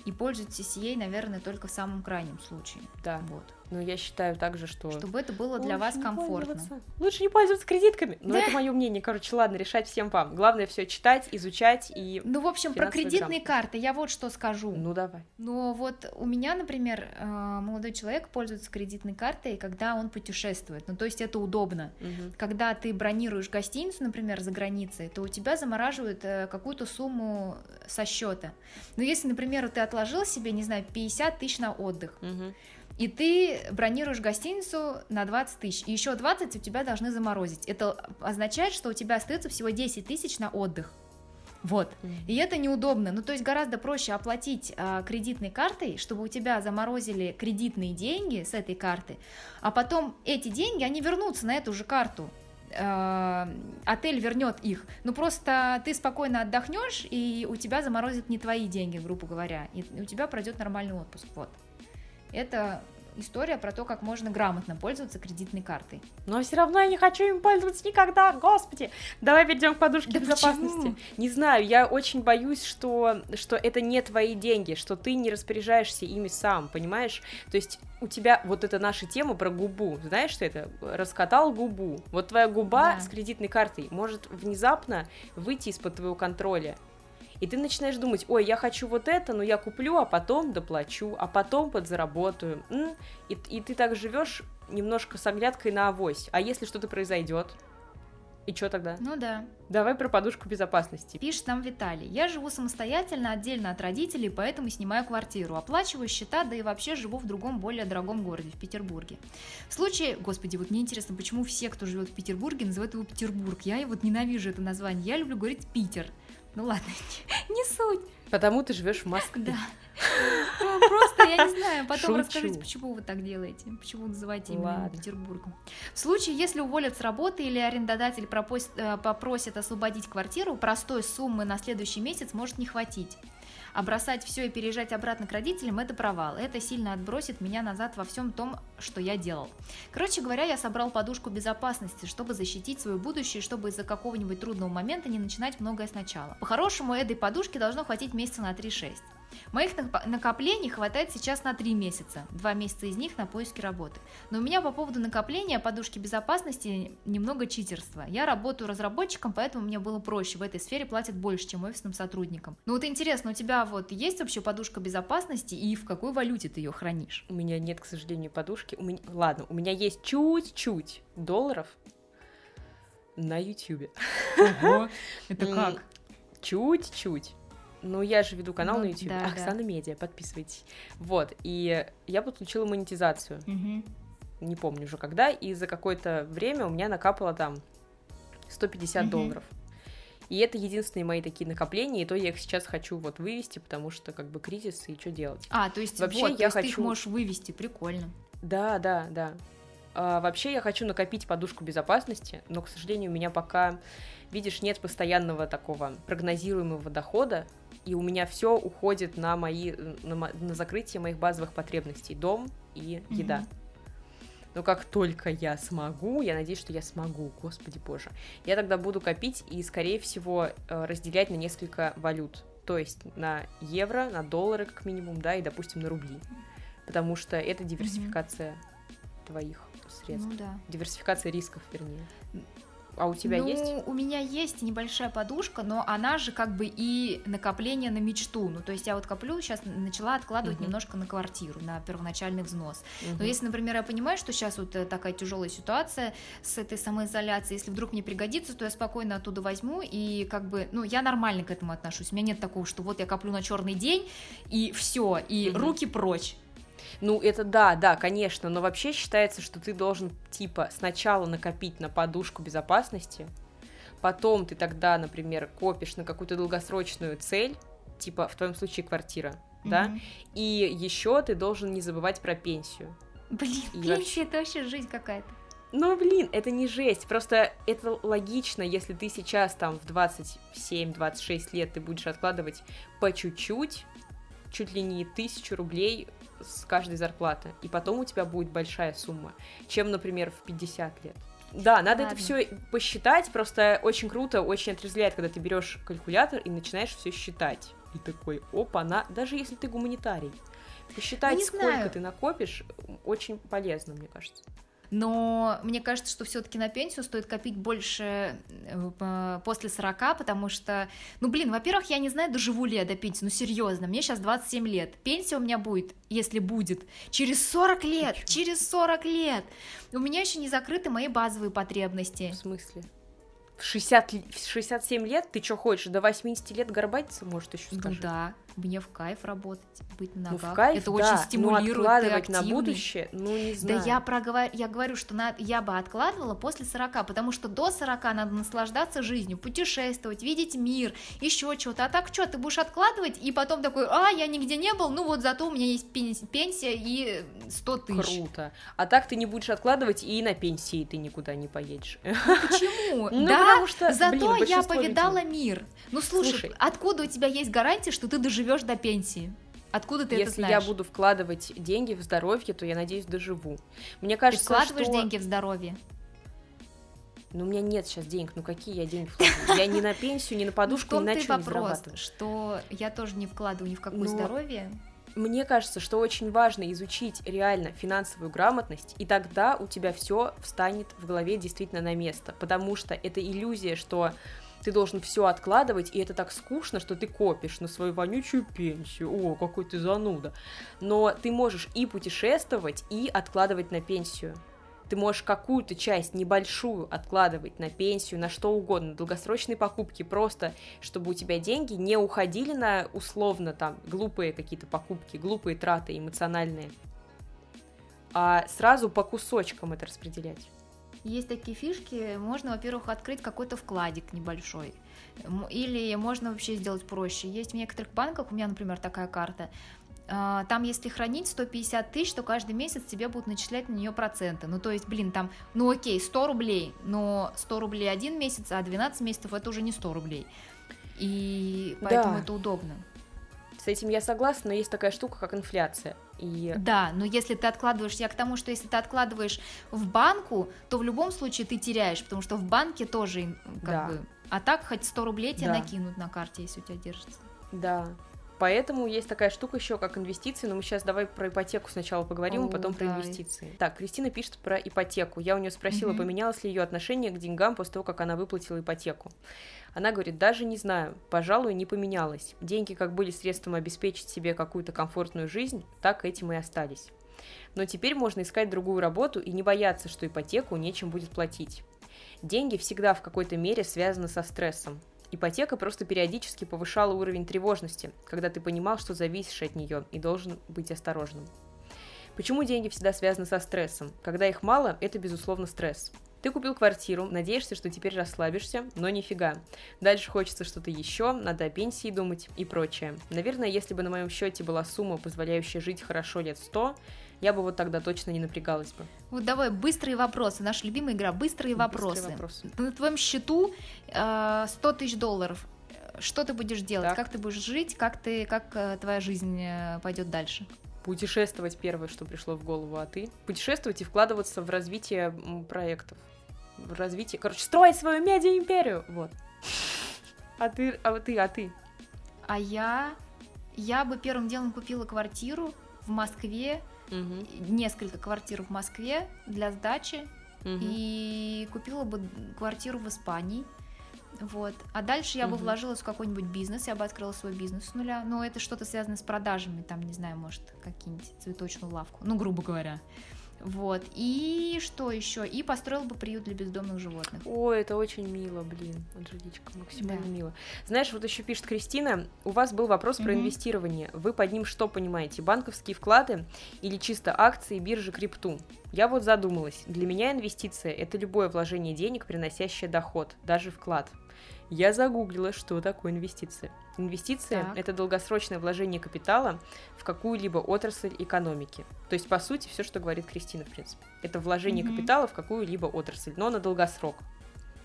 И пользуйтесь ей, наверное, только в самом крайнем случае. Да. Вот. Но я считаю также, что... Чтобы это было для вас комфортно. Лучше не пользоваться кредитками. Но да. это мое мнение. Короче, ладно, решать всем вам. Главное все читать, изучать и... Ну, в общем, про кредитные грамм. карты я вот что скажу. Ну, давай. Но вот у меня, например, э, молодой человек пользуется кредитной картой, когда он путешествует. Ну, то есть это удобно. Угу. Когда ты бронируешь гостиницу, например, за границей, то у тебя замораживают э, какую-то сумму со счета. Но если, например, ты отложил себе, не знаю, 50 тысяч на отдых, угу и ты бронируешь гостиницу на 20 тысяч, и еще 20 у тебя должны заморозить. Это означает, что у тебя остается всего 10 тысяч на отдых. Вот. И это неудобно. Ну, то есть гораздо проще оплатить э, кредитной картой, чтобы у тебя заморозили кредитные деньги с этой карты, а потом эти деньги, они вернутся на эту же карту. Э, отель вернет их. Ну, просто ты спокойно отдохнешь, и у тебя заморозят не твои деньги, грубо говоря. И у тебя пройдет нормальный отпуск. Вот. Это история про то, как можно грамотно пользоваться кредитной картой. Но все равно я не хочу им пользоваться никогда, господи. Давай перейдем к подушке да безопасности. Почему? Не знаю, я очень боюсь, что, что это не твои деньги, что ты не распоряжаешься ими сам, понимаешь? То есть у тебя вот эта наша тема про губу, знаешь, что это? Раскатал губу. Вот твоя губа да. с кредитной картой может внезапно выйти из-под твоего контроля. И ты начинаешь думать, ой, я хочу вот это, но я куплю, а потом доплачу, а потом подзаработаю. И, и ты так живешь немножко с оглядкой на авось. А если что-то произойдет? И что тогда? Ну да. Давай про подушку безопасности. Пишет нам Виталий. Я живу самостоятельно, отдельно от родителей, поэтому снимаю квартиру. Оплачиваю счета, да и вообще живу в другом, более дорогом городе, в Петербурге. В случае, господи, вот мне интересно, почему все, кто живет в Петербурге, называют его Петербург. Я вот ненавижу это название. Я люблю говорить Питер. Ну ладно, [LAUGHS] не, суть. Потому ты живешь в Москве. Да. [LAUGHS] Ну, просто, я не знаю, потом Шучу. расскажите, почему вы так делаете, почему называете именно Ладно. Петербургом. В случае, если уволят с работы или арендодатель попросит, э, попросит освободить квартиру, простой суммы на следующий месяц может не хватить. А бросать все и переезжать обратно к родителям – это провал. Это сильно отбросит меня назад во всем том, что я делал. Короче говоря, я собрал подушку безопасности, чтобы защитить свое будущее, чтобы из-за какого-нибудь трудного момента не начинать многое сначала. По-хорошему, этой подушки должно хватить месяца на 3-6. Моих накоплений хватает сейчас на 3 месяца, 2 месяца из них на поиски работы. Но у меня по поводу накопления подушки безопасности немного читерства. Я работаю разработчиком, поэтому мне было проще. В этой сфере платят больше, чем офисным сотрудникам. Ну вот интересно, у тебя вот есть вообще подушка безопасности и в какой валюте ты ее хранишь? У меня нет, к сожалению, подушки. У меня... Ладно, у меня есть чуть-чуть долларов на YouTube. Ого, это как? Чуть-чуть. Ну, я же веду канал ну, на YouTube. Да, Оксана да. Медиа, подписывайтесь. Вот, и я подключила монетизацию. Угу. Не помню уже когда, и за какое-то время у меня накапало там 150 угу. долларов. И это единственные мои такие накопления, и то я их сейчас хочу вот вывести, потому что как бы кризис, и что делать. А, то есть вообще вот, я то хочу... ты их можешь вывести, прикольно. Да, да, да. А, вообще я хочу накопить подушку безопасности, но, к сожалению, у меня пока, видишь, нет постоянного такого прогнозируемого дохода, и у меня все уходит на мои на, на закрытие моих базовых потребностей дом и еда. Mm-hmm. Но как только я смогу, я надеюсь, что я смогу, господи боже, я тогда буду копить и, скорее всего, э, разделять на несколько валют. То есть на евро, на доллары как минимум, да, и, допустим, на рубли. Потому что это диверсификация mm-hmm. твоих средств. Ну да. Диверсификация рисков, вернее. А у тебя ну, есть? У меня есть небольшая подушка, но она же как бы и накопление на мечту. Ну, то есть я вот коплю, сейчас начала откладывать uh-huh. немножко на квартиру, на первоначальный взнос. Uh-huh. Но если, например, я понимаю, что сейчас вот э, такая тяжелая ситуация с этой самоизоляцией, если вдруг мне пригодится, то я спокойно оттуда возьму и как бы, ну, я нормально к этому отношусь. У меня нет такого, что вот я коплю на черный день и все, и uh-huh. руки прочь. Ну, это да, да, конечно, но вообще считается, что ты должен, типа, сначала накопить на подушку безопасности, потом ты тогда, например, копишь на какую-то долгосрочную цель, типа, в твоем случае квартира, mm-hmm. да, и еще ты должен не забывать про пенсию. Блин, и пенсия вообще... это вообще жизнь какая-то. Ну, блин, это не жесть, просто это логично, если ты сейчас там в 27-26 лет ты будешь откладывать по чуть-чуть, чуть ли не тысячу рублей с каждой зарплаты, и потом у тебя будет большая сумма, чем, например, в 50 лет. Да, надо Ладно. это все посчитать, просто очень круто, очень отрезвляет, когда ты берешь калькулятор и начинаешь все считать. и такой, опа, на, даже если ты гуманитарий, посчитать, ну, сколько знаю. ты накопишь, очень полезно, мне кажется. Но мне кажется, что все-таки на пенсию стоит копить больше э, после 40, потому что, ну блин, во-первых, я не знаю, доживу ли я до пенсии, ну серьезно, мне сейчас 27 лет, пенсия у меня будет, если будет, через 40 лет, Почему? через 40 лет. У меня еще не закрыты мои базовые потребности. В смысле? В 60, в 67 лет ты что хочешь, до 80 лет горбатиться, может, еще скажи? Ну да, мне в кайф работать, быть на ногах. Ну, в кайф, Это да, очень стимулирует, но откладывать на будущее, ну не знаю. Да я, проговор... я говорю, что на... я бы откладывала после 40, потому что до 40 надо наслаждаться жизнью, путешествовать, видеть мир, еще чего-то. А так что, ты будешь откладывать, и потом такой, а, я нигде не был, ну вот зато у меня есть пенсия и 100 тысяч. Круто. А так ты не будешь откладывать, и на пенсии ты никуда не поедешь. Ну, почему? Ну, да, потому что, зато я повидала мир. Ну слушай, откуда у тебя есть гарантия, что ты доживешь до пенсии. Откуда ты Если это знаешь? Если я буду вкладывать деньги в здоровье, то я надеюсь доживу. Мне кажется, ты вкладываешь что... деньги в здоровье? Ну, у меня нет сейчас денег, ну какие я деньги вкладываю? Я ни на пенсию, ни на подушку, ни на что не зарабатываю. что я тоже не вкладываю ни в какое здоровье. Мне кажется, что очень важно изучить реально финансовую грамотность, и тогда у тебя все встанет в голове действительно на место, потому что это иллюзия, что ты должен все откладывать, и это так скучно, что ты копишь на свою вонючую пенсию. О, какой ты зануда. Но ты можешь и путешествовать, и откладывать на пенсию. Ты можешь какую-то часть небольшую откладывать на пенсию, на что угодно, долгосрочные покупки, просто чтобы у тебя деньги не уходили на условно там глупые какие-то покупки, глупые траты эмоциональные, а сразу по кусочкам это распределять. Есть такие фишки, можно, во-первых, открыть какой-то вкладик небольшой, или можно вообще сделать проще. Есть в некоторых банках, у меня, например, такая карта, там, если хранить 150 тысяч, то каждый месяц тебе будут начислять на нее проценты. Ну, то есть, блин, там, ну окей, 100 рублей, но 100 рублей один месяц, а 12 месяцев это уже не 100 рублей. И поэтому да. это удобно. С этим я согласна, но есть такая штука, как инфляция. И... Да, но если ты откладываешь, я к тому, что если ты откладываешь в банку, то в любом случае ты теряешь, потому что в банке тоже как да. бы... А так хоть 100 рублей тебе да. накинут на карте, если у тебя держится. Да, Поэтому есть такая штука еще, как инвестиции, но мы сейчас давай про ипотеку сначала поговорим, О, а потом да. про инвестиции. Так, Кристина пишет про ипотеку. Я у нее спросила, угу. поменялось ли ее отношение к деньгам после того, как она выплатила ипотеку. Она говорит, даже не знаю, пожалуй, не поменялось. Деньги как были средством обеспечить себе какую-то комфортную жизнь, так этим и остались. Но теперь можно искать другую работу и не бояться, что ипотеку нечем будет платить. Деньги всегда в какой-то мере связаны со стрессом. Ипотека просто периодически повышала уровень тревожности, когда ты понимал, что зависишь от нее и должен быть осторожным. Почему деньги всегда связаны со стрессом? Когда их мало, это безусловно стресс. Ты купил квартиру, надеешься, что теперь расслабишься, но нифига. Дальше хочется что-то еще, надо о пенсии думать и прочее. Наверное, если бы на моем счете была сумма, позволяющая жить хорошо лет 100, я бы вот тогда точно не напрягалась бы. Вот давай быстрые вопросы. Наша любимая игра «Быстрые вопросы». Быстрые вопросы. На твоем счету э, 100 тысяч долларов. Что ты будешь делать? Так. Как ты будешь жить? Как, ты, как э, твоя жизнь э, пойдет дальше? Путешествовать первое, что пришло в голову, а ты? Путешествовать и вкладываться в развитие проектов. В развитие, короче, строить свою медиа-империю, вот. А ты, а ты, а ты? А я, я бы первым делом купила квартиру в Москве, угу. несколько квартир в Москве для сдачи, угу. и купила бы квартиру в Испании, вот. А дальше я угу. бы вложилась в какой-нибудь бизнес, я бы открыла свой бизнес с нуля. Но это что-то связано с продажами, там, не знаю, может, какие-нибудь цветочную лавку. Ну, грубо говоря. Вот. И что еще? И построил бы приют для бездомных животных. О, это очень мило, блин, Анжеличка, максимально да. мило. Знаешь, вот еще пишет Кристина, у вас был вопрос mm про инвестирование. Вы под ним что понимаете? Банковские вклады или чисто акции, биржи, крипту? Я вот задумалась. Для меня инвестиция – это любое вложение денег, приносящее доход, даже вклад. Я загуглила, что такое инвестиция. Инвестиция так. это долгосрочное вложение капитала в какую-либо отрасль экономики. То есть, по сути, все, что говорит Кристина, в принципе. Это вложение mm-hmm. капитала в какую-либо отрасль, но на долгосрок.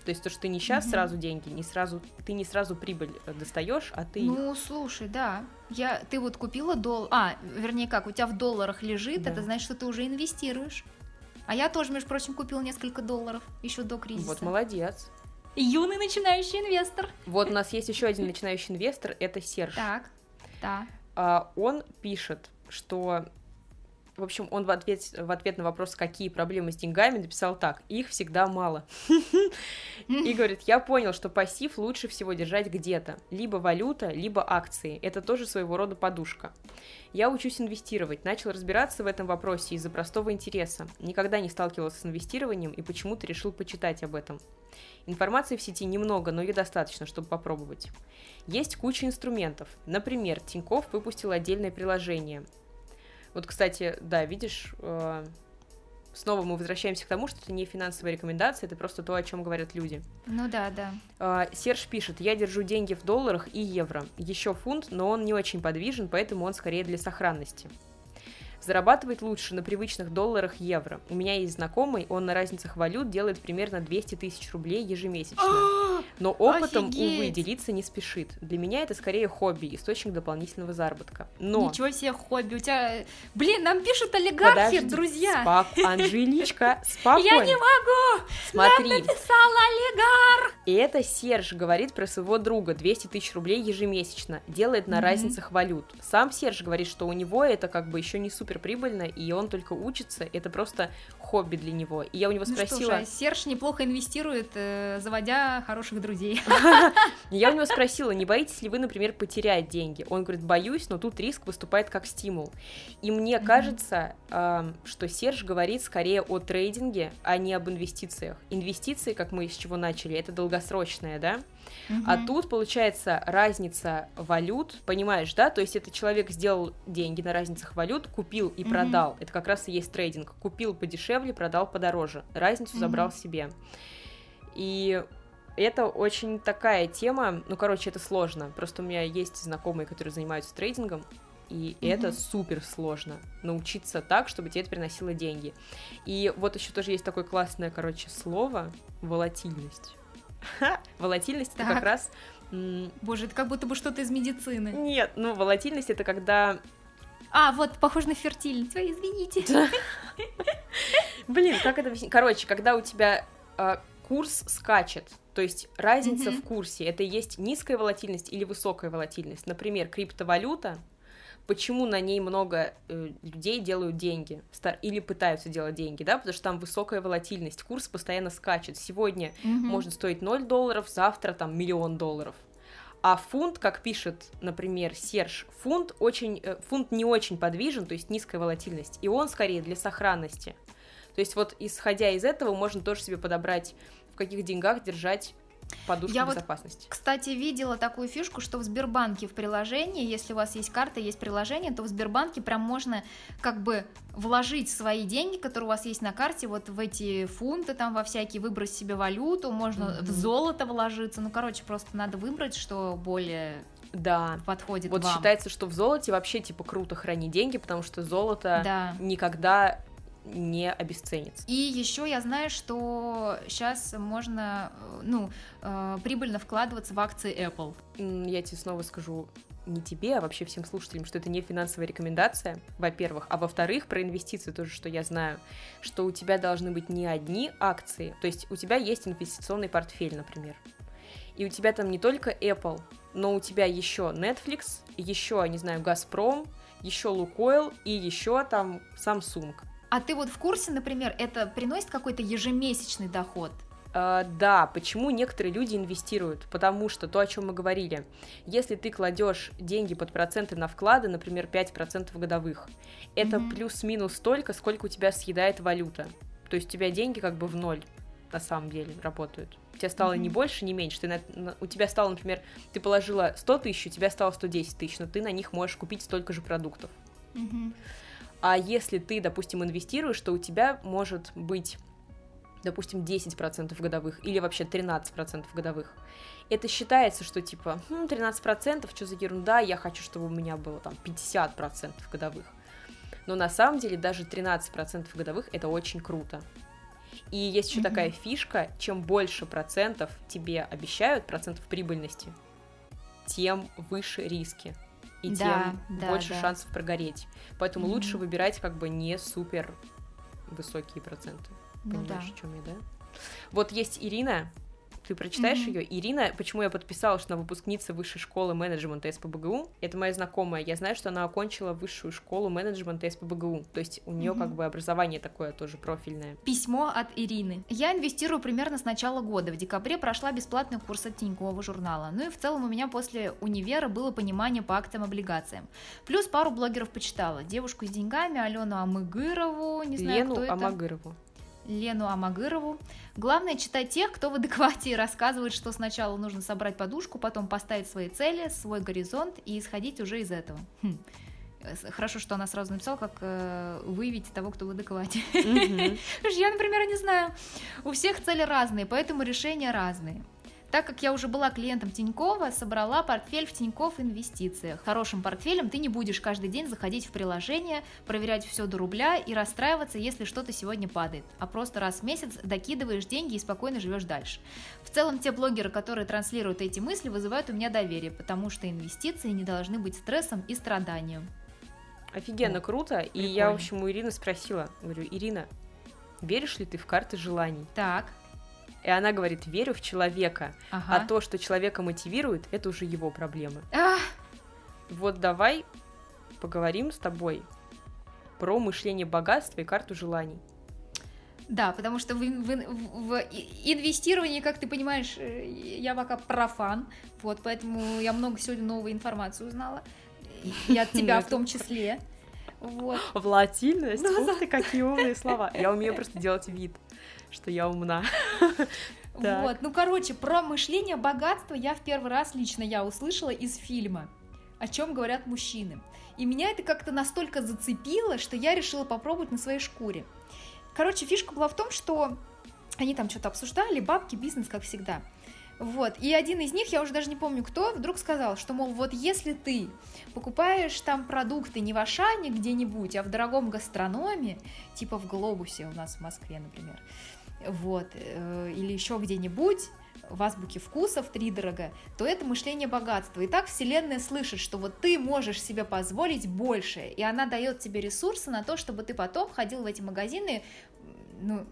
То есть то, что ты не сейчас mm-hmm. сразу деньги, не сразу, ты не сразу прибыль э, достаешь, а ты. Ну, слушай, да. Я, ты вот купила доллар. А, вернее, как, у тебя в долларах лежит, да. это значит, что ты уже инвестируешь. А я тоже, между прочим, купила несколько долларов еще до кризиса. Вот молодец. Юный начинающий инвестор. Вот у нас есть еще один начинающий инвестор, это Серж. Так. Да. А, он пишет, что в общем, он в ответ, в ответ на вопрос, какие проблемы с деньгами, написал так, их всегда мало. И говорит, я понял, что пассив лучше всего держать где-то, либо валюта, либо акции, это тоже своего рода подушка. Я учусь инвестировать, начал разбираться в этом вопросе из-за простого интереса, никогда не сталкивался с инвестированием и почему-то решил почитать об этом. Информации в сети немного, но ее достаточно, чтобы попробовать. Есть куча инструментов. Например, Тинькофф выпустил отдельное приложение вот, кстати, да, видишь, э, снова мы возвращаемся к тому, что это не финансовая рекомендация, это просто то, о чем говорят люди. Ну да, да. Э, Серж пишет, я держу деньги в долларах и евро. Еще фунт, но он не очень подвижен, поэтому он скорее для сохранности. Зарабатывать лучше на привычных долларах евро. У меня есть знакомый, он на разницах валют делает примерно 200 тысяч рублей ежемесячно. [GASPS] Но опытом, Офигеть. увы, делиться не спешит. Для меня это скорее хобби, источник дополнительного заработка. Но... Ничего себе хобби, у тебя... Блин, нам пишут олигархи, Подожди, друзья. Спок... Анжеличка, [LAUGHS] спокойно. Я не могу! Смотри. Нам написал олигарх! И это Серж говорит про своего друга, 200 тысяч рублей ежемесячно, делает на mm-hmm. разницах валют. Сам Серж говорит, что у него это как бы еще не супер прибыльно, и он только учится, это просто хобби для него. И я у него спросила... Ну что же, Серж неплохо инвестирует, э, заводя хороших друзей. [LAUGHS] Я у него спросила, не боитесь ли вы, например, потерять деньги? Он говорит, боюсь, но тут риск выступает как стимул. И мне кажется, что Серж говорит скорее о трейдинге, а не об инвестициях. Инвестиции, как мы с чего начали, это долгосрочное, да? Угу. А тут получается разница валют, понимаешь, да? То есть это человек сделал деньги на разницах валют, купил и угу. продал. Это как раз и есть трейдинг. Купил подешевле, продал подороже. Разницу угу. забрал себе. И это очень такая тема, ну, короче, это сложно. Просто у меня есть знакомые, которые занимаются трейдингом, и mm-hmm. это супер сложно научиться так, чтобы тебе это приносило деньги. И вот еще тоже есть такое классное, короче, слово волатильность. [LAUGHS] Волатильность это как раз... Боже, это как будто бы что-то из медицины. Нет, ну волатильность это когда а, вот, похоже на фертильность. Ой, извините. [LAUGHS] Блин, как это объяснить? Короче, когда у тебя э, курс скачет, то есть разница в курсе, это и есть низкая волатильность или высокая волатильность. Например, криптовалюта, почему на ней много э, людей делают деньги или пытаются делать деньги, да, потому что там высокая волатильность, курс постоянно скачет. Сегодня угу. может стоить 0 долларов, завтра там миллион долларов. А фунт, как пишет, например, Серж, фунт, очень, э, фунт не очень подвижен, то есть низкая волатильность, и он скорее для сохранности. То есть вот исходя из этого можно тоже себе подобрать, в каких деньгах держать подушку Я безопасности. Вот, кстати, видела такую фишку, что в Сбербанке в приложении, если у вас есть карта, есть приложение, то в Сбербанке прям можно как бы вложить свои деньги, которые у вас есть на карте, вот в эти фунты, там во всякие, выбрать себе валюту, можно mm-hmm. в золото вложиться. Ну, короче, просто надо выбрать, что более да. подходит вот вам. считается, что в золоте вообще типа круто хранить деньги, потому что золото да. никогда не обесценится. И еще я знаю, что сейчас можно, э, ну, э, прибыльно вкладываться в акции Apple. Я тебе снова скажу, не тебе, а вообще всем слушателям, что это не финансовая рекомендация, во-первых, а во-вторых, про инвестиции тоже, что я знаю, что у тебя должны быть не одни акции, то есть у тебя есть инвестиционный портфель, например, и у тебя там не только Apple, но у тебя еще Netflix, еще, не знаю, Газпром, еще Лукойл и еще там Samsung. А ты вот в курсе, например, это приносит какой-то ежемесячный доход? Uh, да, почему некоторые люди инвестируют? Потому что то, о чем мы говорили, если ты кладешь деньги под проценты на вклады, например, 5% годовых, это mm-hmm. плюс-минус столько, сколько у тебя съедает валюта. То есть у тебя деньги как бы в ноль на самом деле работают. У тебя стало mm-hmm. не больше, не меньше. Ты на, у тебя стало, например, ты положила 100 тысяч, у тебя стало 110 тысяч, но ты на них можешь купить столько же продуктов. Mm-hmm. А если ты, допустим, инвестируешь, то у тебя может быть допустим, 10% годовых или вообще 13% годовых. Это считается, что типа, хм, 13%, что за ерунда, я хочу, чтобы у меня было там 50% годовых. Но на самом деле даже 13% годовых это очень круто. И есть еще mm-hmm. такая фишка, чем больше процентов тебе обещают, процентов прибыльности, тем выше риски и да, тем да, больше да. шансов прогореть. Поэтому mm-hmm. лучше выбирать как бы не супер высокие проценты. Ну, Понимаешь, да. о чем я, да? Вот есть Ирина, ты прочитаешь mm-hmm. ее. Ирина, почему я подписала, что она выпускница высшей школы менеджмента СПБГУ, это моя знакомая. Я знаю, что она окончила высшую школу менеджмента СПБГУ. То есть у нее mm-hmm. как бы образование такое тоже профильное. Письмо от Ирины. Я инвестирую примерно с начала года. В декабре прошла бесплатный курс от Тинькова журнала. Ну и в целом у меня после универа было понимание по акциям облигациям. Плюс пару блогеров почитала. Девушку с деньгами, Алену Амыгырову, не знаю, Лену кто это. Амагырову. Лену Амагырову. Главное читать тех, кто в адеквате и рассказывает, что сначала нужно собрать подушку, потом поставить свои цели, свой горизонт и исходить уже из этого. Хм. Хорошо, что она сразу написала, как э, выявить того, кто в адеквате. Mm-hmm. [LAUGHS] Я, например, не знаю. У всех цели разные, поэтому решения разные. Так как я уже была клиентом Тинькова, собрала портфель в Тиньков инвестициях. Хорошим портфелем ты не будешь каждый день заходить в приложение, проверять все до рубля и расстраиваться, если что-то сегодня падает, а просто раз в месяц докидываешь деньги и спокойно живешь дальше. В целом, те блогеры, которые транслируют эти мысли, вызывают у меня доверие, потому что инвестиции не должны быть стрессом и страданием. Офигенно круто. Прикольно. И я, в общем, у Ирины спросила, говорю, Ирина, веришь ли ты в карты желаний? Так. И она говорит, верю в человека. Ага. А то, что человека мотивирует, это уже его проблемы. Ах! Вот давай поговорим с тобой про мышление богатства и карту желаний. Да, потому что в, в, в инвестировании, как ты понимаешь, э, я пока профан, вот, поэтому я много сегодня новой информации узнала, и от [LAUGHS] тебя в том числе. Вот. Волатильность? Ух ты, какие умные слова. Я умею просто делать вид что я умна. [LAUGHS] Вот, ну короче, про мышление богатства я в первый раз лично я услышала из фильма, о чем говорят мужчины. И меня это как-то настолько зацепило, что я решила попробовать на своей шкуре. Короче, фишка была в том, что они там что-то обсуждали, бабки, бизнес, как всегда. Вот, и один из них, я уже даже не помню кто, вдруг сказал, что, мол, вот если ты покупаешь там продукты не в Ашане где-нибудь, а в дорогом гастрономе, типа в Глобусе у нас в Москве, например, вот, э, или еще где-нибудь, в азбуке вкусов три дорого, то это мышление богатства. И так Вселенная слышит, что вот ты можешь себе позволить больше, и она дает тебе ресурсы на то, чтобы ты потом ходил в эти магазины, ну,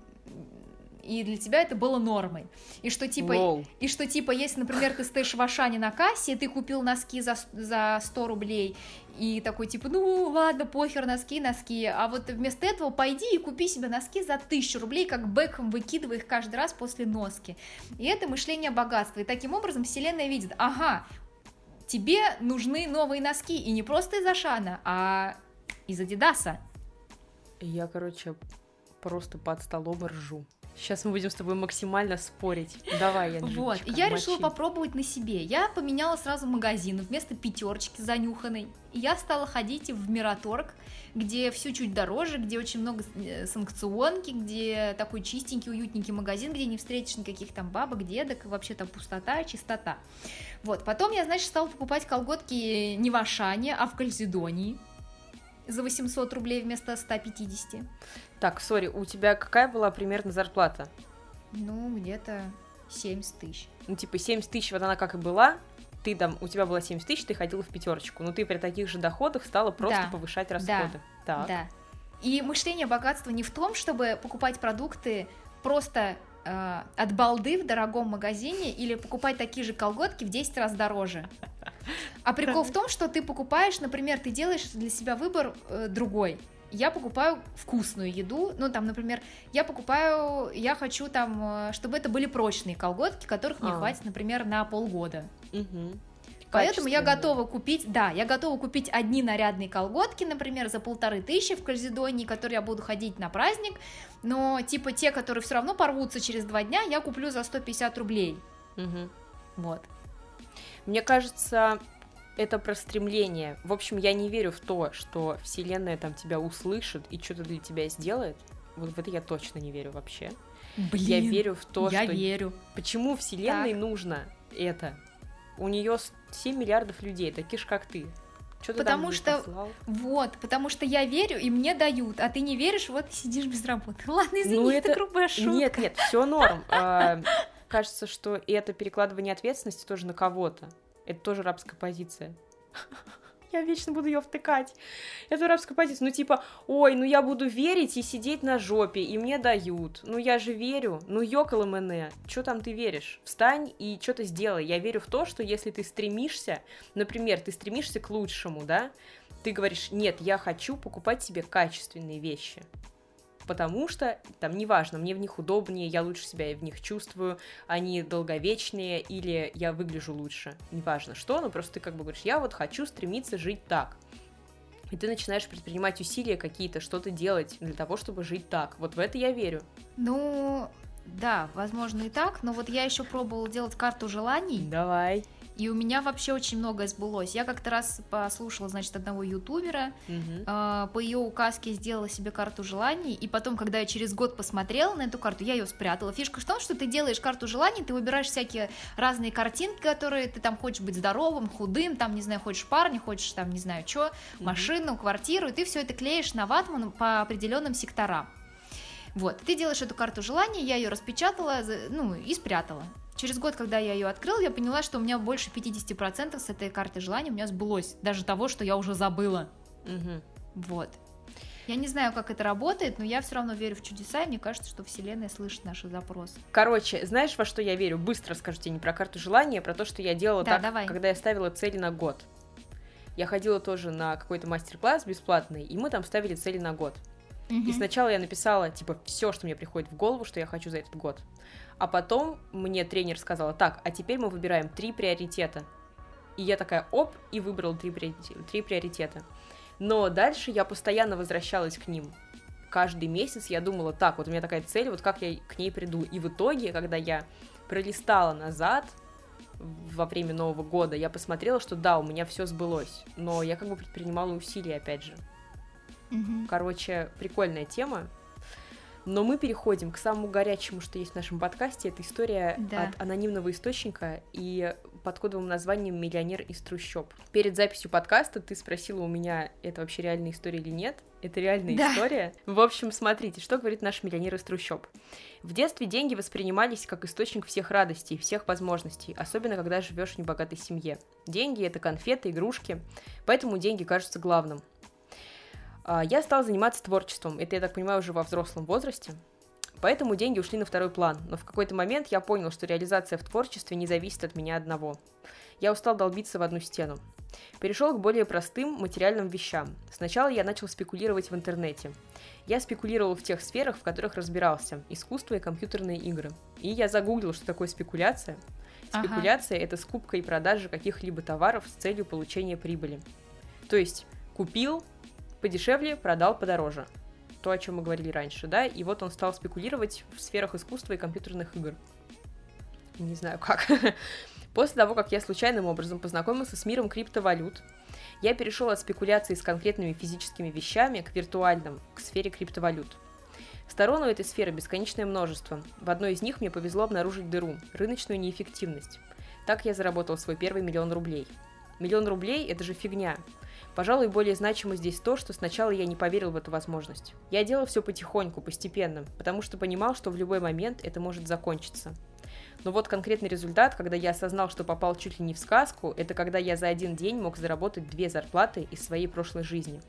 и для тебя это было нормой. И что типа, Лол. и что типа, если, например, ты стоишь в Ашане на кассе, и ты купил носки за, за 100 рублей, и такой типа, ну ладно, похер, носки, носки, а вот вместо этого пойди и купи себе носки за 1000 рублей, как Бекхэм выкидывая их каждый раз после носки. И это мышление богатства. И таким образом вселенная видит, ага, тебе нужны новые носки, и не просто из Ашана, а из Адидаса. Я, короче, просто под столом ржу. Сейчас мы будем с тобой максимально спорить. Давай, я Вот, я мочи. решила попробовать на себе. Я поменяла сразу магазин. Вместо пятерочки занюханной я стала ходить в Мираторг, где все чуть дороже, где очень много э, санкционки, где такой чистенький, уютненький магазин, где не встретишь никаких там бабок, дедок, вообще там пустота, чистота. Вот, потом я, значит, стала покупать колготки не в Ашане, а в Кальзидонии за 800 рублей вместо 150. Так, сори, у тебя какая была примерно зарплата? Ну, где-то 70 тысяч. Ну, типа 70 тысяч, вот она как и была, ты там, у тебя было 70 тысяч, ты ходила в пятерочку, но ты при таких же доходах стала просто да. повышать расходы. Да, так. да. И мышление богатства не в том, чтобы покупать продукты просто э, от балды в дорогом магазине или покупать такие же колготки в 10 раз дороже. А прикол в том, что ты покупаешь, например, ты делаешь для себя выбор э, другой. Я покупаю вкусную еду, ну там, например, я покупаю, я хочу там, э, чтобы это были прочные колготки, которых мне а. хватит, например, на полгода. Угу. Поэтому я готова купить, да, я готова купить одни нарядные колготки, например, за полторы тысячи в Кальзидонии, которые я буду ходить на праздник, но типа те, которые все равно порвутся через два дня, я куплю за 150 рублей. Угу. Вот. Мне кажется, это про стремление. В общем, я не верю в то, что Вселенная там тебя услышит и что-то для тебя сделает. Вот в это я точно не верю вообще. Блин, я верю в то, я что... верю. Почему Вселенной так. нужно это? У нее 7 миллиардов людей, таких же, как ты. Что потому что послал? вот, потому что я верю и мне дают, а ты не веришь, вот сидишь без работы. [LAUGHS] Ладно, извини, ну, это, это грубая шутка. Нет, нет, все норм. [LAUGHS] А, кажется, что это перекладывание ответственности тоже на кого-то. Это тоже рабская позиция. Я вечно буду ее втыкать. Это арабская позиция. Ну, типа, ой, ну я буду верить и сидеть на жопе, и мне дают. Ну, я же верю. Ну, ёкало мене. Чё там ты веришь? Встань и что-то сделай. Я верю в то, что если ты стремишься, например, ты стремишься к лучшему, да, ты говоришь, нет, я хочу покупать себе качественные вещи потому что, там, неважно, мне в них удобнее, я лучше себя в них чувствую, они долговечнее, или я выгляжу лучше, неважно что, но просто ты как бы говоришь, я вот хочу стремиться жить так. И ты начинаешь предпринимать усилия какие-то, что-то делать для того, чтобы жить так. Вот в это я верю. Ну, да, возможно и так, но вот я еще пробовала делать карту желаний. Давай. И у меня вообще очень многое сбылось. Я как-то раз послушала, значит, одного ютубера, угу. э, по ее указке сделала себе карту желаний, и потом, когда я через год посмотрела на эту карту, я ее спрятала. Фишка в том, что ты делаешь карту желаний, ты выбираешь всякие разные картинки, которые ты там хочешь быть здоровым, худым, там, не знаю, хочешь парня, хочешь там, не знаю, что, угу. машину, квартиру, и ты все это клеишь на ватман по определенным секторам. Вот, ты делаешь эту карту желаний, я ее распечатала, ну, и спрятала. Через год, когда я ее открыл, я поняла, что у меня больше 50% с этой карты желаний у меня сбылось. Даже того, что я уже забыла. Угу. Вот. Я не знаю, как это работает, но я все равно верю в чудеса, и мне кажется, что Вселенная слышит наши запросы. Короче, знаешь, во что я верю? Быстро скажу тебе не про карту желания, а про то, что я делала да, так, давай. когда я ставила цели на год. Я ходила тоже на какой-то мастер-класс бесплатный, и мы там ставили цели на год. Угу. И сначала я написала, типа, все, что мне приходит в голову, что я хочу за этот год. А потом мне тренер сказала, так, а теперь мы выбираем три приоритета. И я такая, оп, и выбрала три, три приоритета. Но дальше я постоянно возвращалась к ним. Каждый месяц я думала, так, вот у меня такая цель, вот как я к ней приду. И в итоге, когда я пролистала назад во время Нового года, я посмотрела, что да, у меня все сбылось. Но я как бы предпринимала усилия, опять же. Угу. Короче, прикольная тема. Но мы переходим к самому горячему, что есть в нашем подкасте. Это история да. от анонимного источника и под кодовым названием «Миллионер из трущоб». Перед записью подкаста ты спросила у меня, это вообще реальная история или нет. Это реальная да. история. В общем, смотрите, что говорит наш миллионер из трущоб. В детстве деньги воспринимались как источник всех радостей, всех возможностей, особенно когда живешь в небогатой семье. Деньги — это конфеты, игрушки, поэтому деньги кажутся главным. А, я стала заниматься творчеством, это, я так понимаю, уже во взрослом возрасте, поэтому деньги ушли на второй план, но в какой-то момент я понял, что реализация в творчестве не зависит от меня одного. Я устал долбиться в одну стену. Перешел к более простым материальным вещам. Сначала я начал спекулировать в интернете. Я спекулировал в тех сферах, в которых разбирался – искусство и компьютерные игры. И я загуглил, что такое спекуляция. Спекуляция ага. – это скупка и продажа каких-либо товаров с целью получения прибыли. То есть купил, подешевле, продал подороже. То, о чем мы говорили раньше, да, и вот он стал спекулировать в сферах искусства и компьютерных игр. Не знаю как. [LAUGHS] После того, как я случайным образом познакомился с миром криптовалют, я перешел от спекуляции с конкретными физическими вещами к виртуальным, к сфере криптовалют. Сторон у этой сферы бесконечное множество. В одной из них мне повезло обнаружить дыру – рыночную неэффективность. Так я заработал свой первый миллион рублей. Миллион рублей – это же фигня. Пожалуй, более значимо здесь то, что сначала я не поверил в эту возможность. Я делал все потихоньку, постепенно, потому что понимал, что в любой момент это может закончиться. Но вот конкретный результат, когда я осознал, что попал чуть ли не в сказку, это когда я за один день мог заработать две зарплаты из своей прошлой жизни.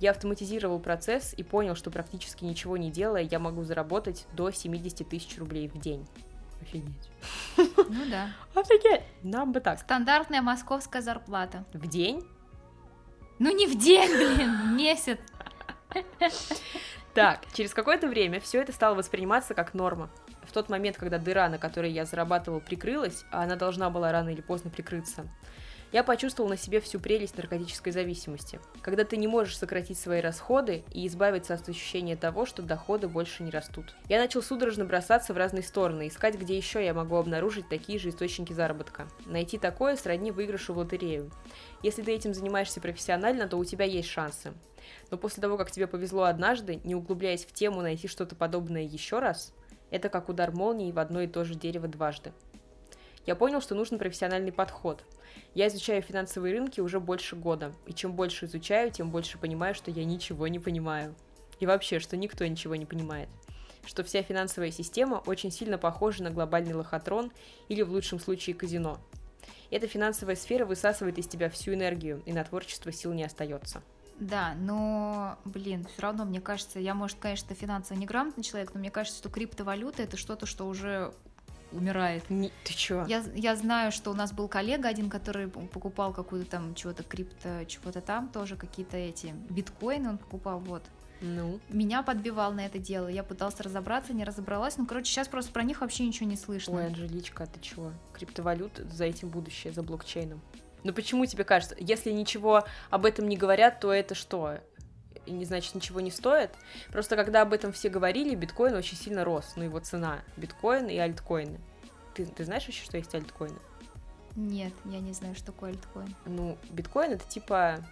Я автоматизировал процесс и понял, что практически ничего не делая, я могу заработать до 70 тысяч рублей в день. Офигеть. [LAUGHS] Ну да. Офигеть. Нам бы так. Стандартная московская зарплата. В день? Ну не в день, блин, месяц. Так, через какое-то время все это стало восприниматься как норма. В тот момент, когда дыра, на которой я зарабатывал, прикрылась, а она должна была рано или поздно прикрыться, я почувствовал на себе всю прелесть наркотической зависимости. Когда ты не можешь сократить свои расходы и избавиться от ощущения того, что доходы больше не растут. Я начал судорожно бросаться в разные стороны, искать, где еще я могу обнаружить такие же источники заработка. Найти такое сродни выигрышу в лотерею. Если ты этим занимаешься профессионально, то у тебя есть шансы. Но после того, как тебе повезло однажды, не углубляясь в тему, найти что-то подобное еще раз, это как удар молнии в одно и то же дерево дважды. Я понял, что нужен профессиональный подход – я изучаю финансовые рынки уже больше года, и чем больше изучаю, тем больше понимаю, что я ничего не понимаю. И вообще, что никто ничего не понимает. Что вся финансовая система очень сильно похожа на глобальный лохотрон или в лучшем случае казино. Эта финансовая сфера высасывает из тебя всю энергию, и на творчество сил не остается. Да, но, блин, все равно, мне кажется, я, может, конечно, финансово неграмотный человек, но мне кажется, что криптовалюта это что-то, что уже умирает. Не, ты чё? Я, я знаю, что у нас был коллега один, который покупал какую-то там чего-то крипто, чего-то там тоже, какие-то эти биткоины он покупал, вот. Ну? Меня подбивал на это дело. Я пыталась разобраться, не разобралась. Ну, короче, сейчас просто про них вообще ничего не слышно. Ой, Анжеличка, а ты чего? Криптовалют за этим будущее, за блокчейном. Но почему тебе кажется, если ничего об этом не говорят, то это что? Не значит ничего не стоит. Просто когда об этом все говорили, биткоин очень сильно рос, ну его цена, биткоин и альткоины. Ты, ты знаешь еще, что есть альткоины? Нет, я не знаю, что такое альткоин. Ну, биткоин это типа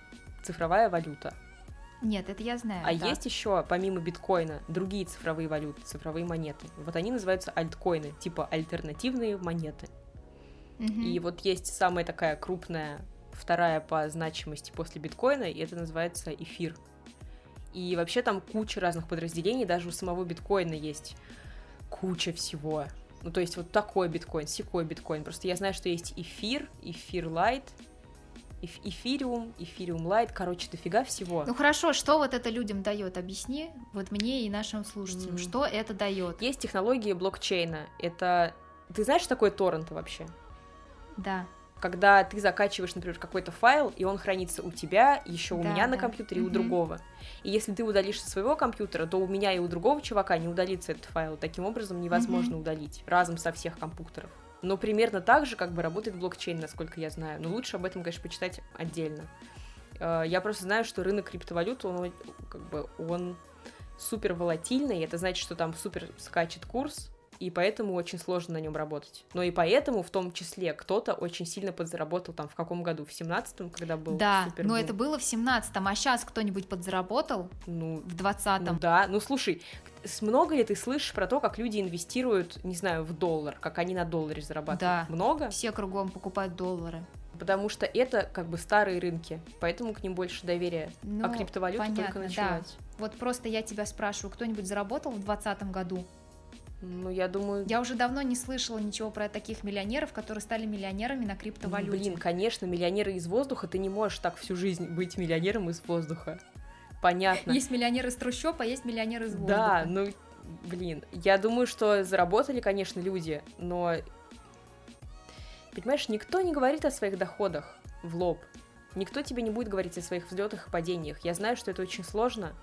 цифровая валюта. Нет, это я знаю. А да. есть еще, помимо биткоина, другие цифровые валюты, цифровые монеты. Вот они называются альткоины, типа альтернативные монеты. Угу. И вот есть самая такая крупная, вторая по значимости после биткоина, и это называется эфир. И вообще там куча разных подразделений, даже у самого биткоина есть куча всего. Ну, то есть вот такой биткоин, секой биткоин. Просто я знаю, что есть эфир, эфир лайт, эфириум, эфириум лайт, короче, дофига всего. Ну хорошо, что вот это людям дает? Объясни, вот мне и нашим слушателям, mm. что это дает? Есть технологии блокчейна. Это ты знаешь, что такое торренты вообще? Да. Когда ты закачиваешь, например, какой-то файл, и он хранится у тебя, еще у да, меня да. на компьютере, и у другого. И если ты удалишь со своего компьютера, то у меня и у другого чувака не удалится этот файл. Таким образом невозможно удалить разом со всех компьютеров. Но примерно так же как бы работает блокчейн, насколько я знаю. Но лучше об этом, конечно, почитать отдельно. Э, я просто знаю, что рынок криптовалют, он как бы он супер волатильный, это значит, что там супер скачет курс, и поэтому очень сложно на нем работать. Но и поэтому, в том числе, кто-то очень сильно подзаработал там в каком году? В семнадцатом, когда был Да, но это было в семнадцатом, а сейчас кто-нибудь подзаработал? Ну, в двадцатом. Ну, да, ну слушай, много ли ты слышишь про то, как люди инвестируют, не знаю, в доллар, как они на долларе зарабатывают? Да. Много? Все кругом покупают доллары. Потому что это как бы старые рынки, поэтому к ним больше доверия. А ну, а криптовалюта понятно, только началась. Да. Вот просто я тебя спрашиваю, кто-нибудь заработал в 2020 году? Ну, я думаю... Я уже давно не слышала ничего про таких миллионеров, которые стали миллионерами на криптовалюте. Блин, конечно, миллионеры из воздуха, ты не можешь так всю жизнь быть миллионером из воздуха. Понятно. Есть миллионеры из трущоб, а есть миллионеры из воздуха. Да, ну, блин, я думаю, что заработали, конечно, люди, но... Понимаешь, никто не говорит о своих доходах в лоб. Никто тебе не будет говорить о своих взлетах и падениях. Я знаю, что это очень сложно,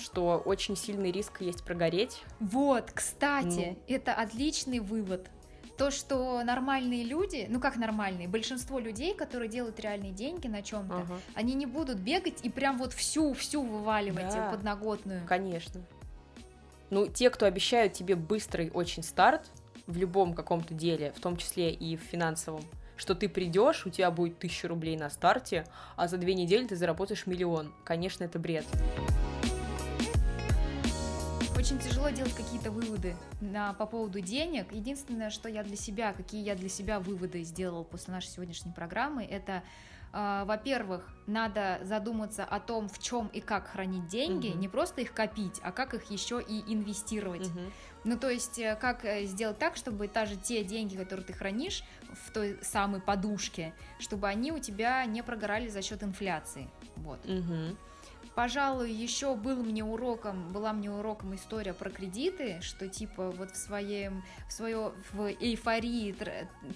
что очень сильный риск есть прогореть. Вот, кстати, ну. это отличный вывод. То, что нормальные люди, ну как нормальные, большинство людей, которые делают реальные деньги на чем-то, ага. они не будут бегать и прям вот всю-всю вываливать да, подноготную. Конечно. Ну, те, кто обещают тебе быстрый очень старт в любом каком-то деле, в том числе и в финансовом, что ты придешь, у тебя будет тысяча рублей на старте, а за две недели ты заработаешь миллион. Конечно, это бред очень тяжело делать какие-то выводы на, по поводу денег. Единственное, что я для себя, какие я для себя выводы сделала после нашей сегодняшней программы, это Uh, во-первых, надо задуматься о том, в чем и как хранить деньги, uh-huh. не просто их копить, а как их еще и инвестировать. Uh-huh. Ну, то есть, э, как э, сделать так, чтобы даже те деньги, которые ты хранишь в той самой подушке, чтобы они у тебя не прогорали за счет инфляции. Вот. Uh-huh. Пожалуй, еще был мне уроком, была мне уроком история про кредиты, что типа вот в своем, в свое, в эйфории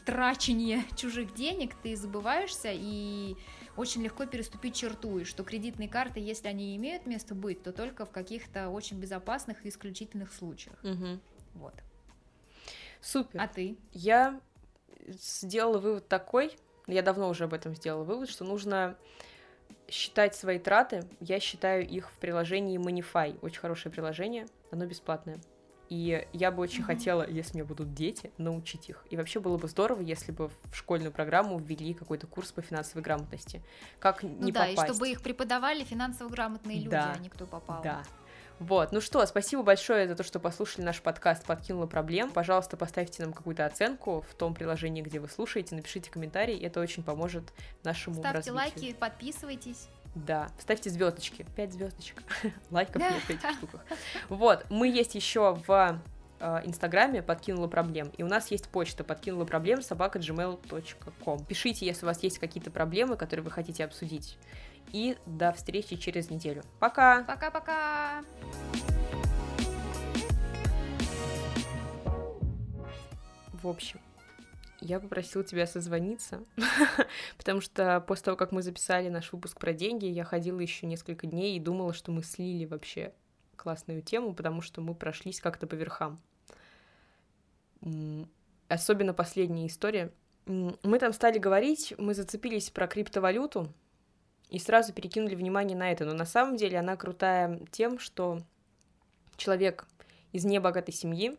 трачения [LAUGHS] чужих денег ты забываешься и очень легко переступить черту, и что кредитные карты, если они имеют место быть, то только в каких-то очень безопасных и исключительных случаях. Угу. Вот. Супер. А ты? Я сделала вывод такой, я давно уже об этом сделала вывод, что нужно считать свои траты, я считаю их в приложении Manify. Очень хорошее приложение, оно бесплатное. И я бы очень mm-hmm. хотела, если у меня будут дети, научить их. И вообще было бы здорово, если бы в школьную программу ввели какой-то курс по финансовой грамотности. Как ну не да, попасть. и чтобы их преподавали финансово грамотные люди, да. а не кто попал. Да. Вот, ну что, спасибо большое за то, что послушали наш подкаст «Подкинула проблем». Пожалуйста, поставьте нам какую-то оценку в том приложении, где вы слушаете, напишите комментарий, это очень поможет нашему Ставьте развитию. лайки, подписывайтесь. Да, ставьте звездочки, 5 звездочек, [LAUGHS] лайков нет в этих [LAUGHS] штуках. Вот, мы есть еще в Инстаграме подкинула проблем. И у нас есть почта подкинула проблем собака gmail.com. Пишите, если у вас есть какие-то проблемы, которые вы хотите обсудить. И до встречи через неделю. Пока! Пока-пока! В общем, я попросила тебя созвониться, [LAUGHS] потому что после того, как мы записали наш выпуск про деньги, я ходила еще несколько дней и думала, что мы слили вообще классную тему, потому что мы прошлись как-то по верхам. Особенно последняя история. Мы там стали говорить, мы зацепились про криптовалюту и сразу перекинули внимание на это. Но на самом деле она крутая тем, что человек из небогатой семьи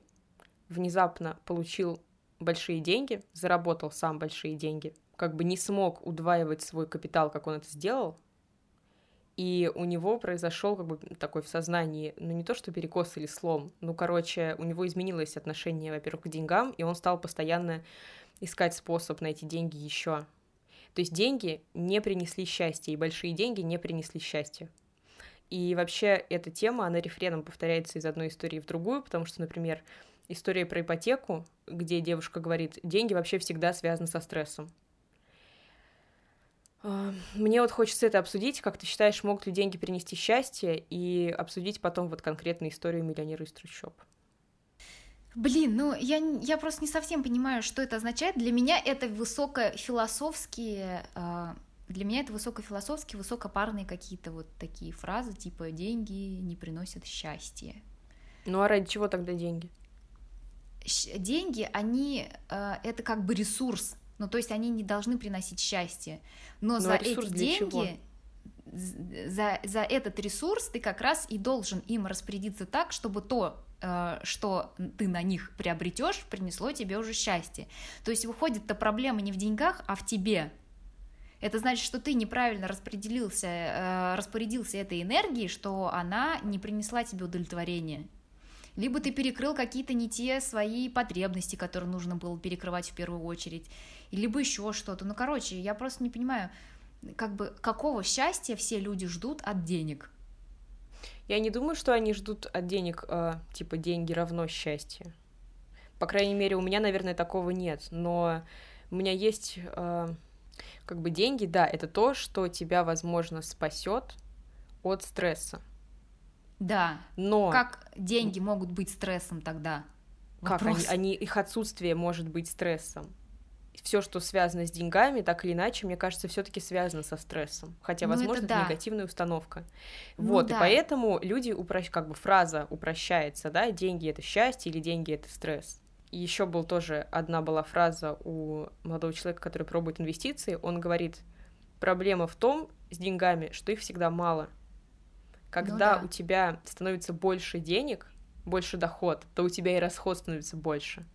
внезапно получил большие деньги, заработал сам большие деньги, как бы не смог удваивать свой капитал, как он это сделал, и у него произошел как бы такой в сознании, ну не то что перекос или слом, ну короче, у него изменилось отношение, во-первых, к деньгам, и он стал постоянно искать способ найти деньги еще. То есть деньги не принесли счастья, и большие деньги не принесли счастья. И вообще эта тема, она рефреном повторяется из одной истории в другую, потому что, например, история про ипотеку, где девушка говорит, деньги вообще всегда связаны со стрессом. А, мне вот хочется это обсудить, как ты считаешь, могут ли деньги принести счастье, и обсудить потом вот конкретную историю миллионера из трущоб. Блин, ну я, я просто не совсем понимаю, что это означает. Для меня это высокофилософские, а, для меня это высокофилософские, высокопарные какие-то вот такие фразы, типа «деньги не приносят счастья». Ну а ради чего тогда деньги? деньги, они а, это как бы ресурс, ну то есть они не должны приносить счастье, но, но за эти деньги, за, за этот ресурс ты как раз и должен им распорядиться так, чтобы то, а, что ты на них приобретешь, принесло тебе уже счастье. То есть выходит-то проблема не в деньгах, а в тебе. Это значит, что ты неправильно распределился, а, распорядился этой энергией, что она не принесла тебе удовлетворения либо ты перекрыл какие-то не те свои потребности, которые нужно было перекрывать в первую очередь, либо еще что-то. Ну, короче, я просто не понимаю, как бы какого счастья все люди ждут от денег. Я не думаю, что они ждут от денег, э, типа деньги равно счастье. По крайней мере, у меня, наверное, такого нет. Но у меня есть э, как бы деньги, да, это то, что тебя, возможно, спасет от стресса. Да. Но как деньги могут быть стрессом тогда? Как они, они их отсутствие может быть стрессом? Все, что связано с деньгами, так или иначе, мне кажется, все-таки связано со стрессом. Хотя, ну, возможно, это, да. это негативная установка. Ну, вот, да. и поэтому люди упрощ... как бы фраза упрощается, да, деньги это счастье или деньги это стресс. И еще был тоже одна была фраза у молодого человека, который пробует инвестиции. Он говорит: проблема в том с деньгами, что их всегда мало. Когда ну, да. у тебя становится больше денег, больше доход, то у тебя и расход становится больше.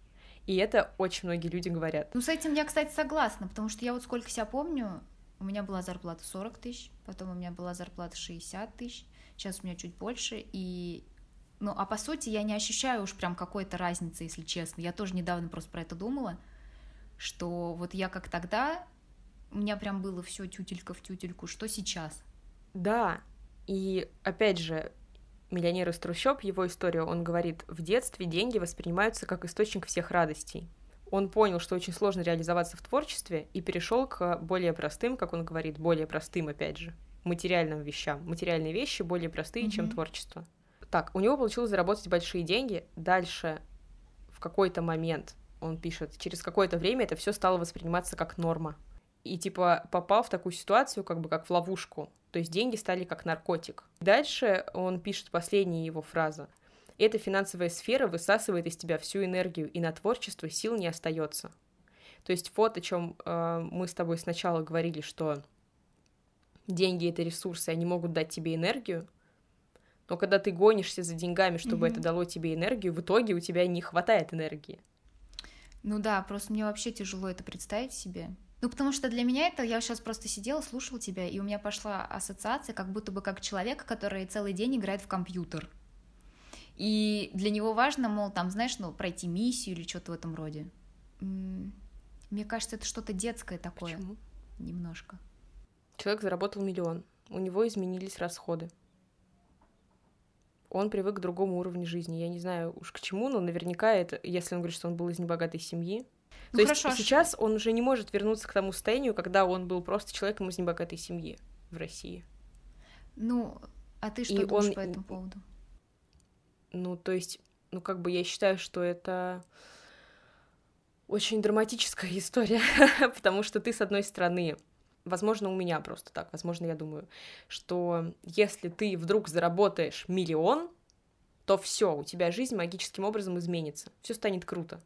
И это очень многие люди говорят. Ну, с этим я, кстати, согласна, потому что я вот сколько себя помню, у меня была зарплата 40 тысяч, потом у меня была зарплата 60 тысяч, сейчас у меня чуть больше, и ну, а по сути я не ощущаю уж прям какой-то разницы, если честно. Я тоже недавно просто про это думала, что вот я как тогда, у меня прям было все тютелька в тютельку, что сейчас. Да, и опять же, миллионер из трущоб, его история, он говорит, в детстве деньги воспринимаются как источник всех радостей. Он понял, что очень сложно реализоваться в творчестве и перешел к более простым, как он говорит, более простым, опять же, материальным вещам. Материальные вещи более простые, mm-hmm. чем творчество. Так, у него получилось заработать большие деньги. Дальше, в какой-то момент, он пишет, через какое-то время это все стало восприниматься как норма и типа попал в такую ситуацию, как бы как в ловушку. То есть деньги стали как наркотик. Дальше он пишет последняя его фраза. Эта финансовая сфера высасывает из тебя всю энергию, и на творчество сил не остается. То есть вот о чем э, мы с тобой сначала говорили, что деньги это ресурсы, они могут дать тебе энергию, но когда ты гонишься за деньгами, чтобы mm-hmm. это дало тебе энергию, в итоге у тебя не хватает энергии. Ну да, просто мне вообще тяжело это представить себе. Ну, потому что для меня это, я сейчас просто сидела, слушала тебя, и у меня пошла ассоциация, как будто бы как человека, который целый день играет в компьютер. И для него важно, мол, там, знаешь, ну, пройти миссию или что-то в этом роде. Мне кажется, это что-то детское такое. Почему? Немножко. Человек заработал миллион, у него изменились расходы. он привык к другому уровню жизни. Я не знаю уж к чему, но наверняка это, если он говорит, что он был из небогатой семьи. Ну, То хорошо, есть сейчас он уже не может вернуться к тому состоянию, когда он был просто человеком из небогатой семьи в России. Ну, а ты что И думаешь он... по этому поводу? Ну, то есть, ну, как бы я считаю, что это очень драматическая [LAUGHS] история, потому что ты, с одной стороны, возможно, у меня просто так, возможно, я думаю, что если ты вдруг заработаешь миллион, то все, у тебя жизнь магическим образом изменится, все станет круто.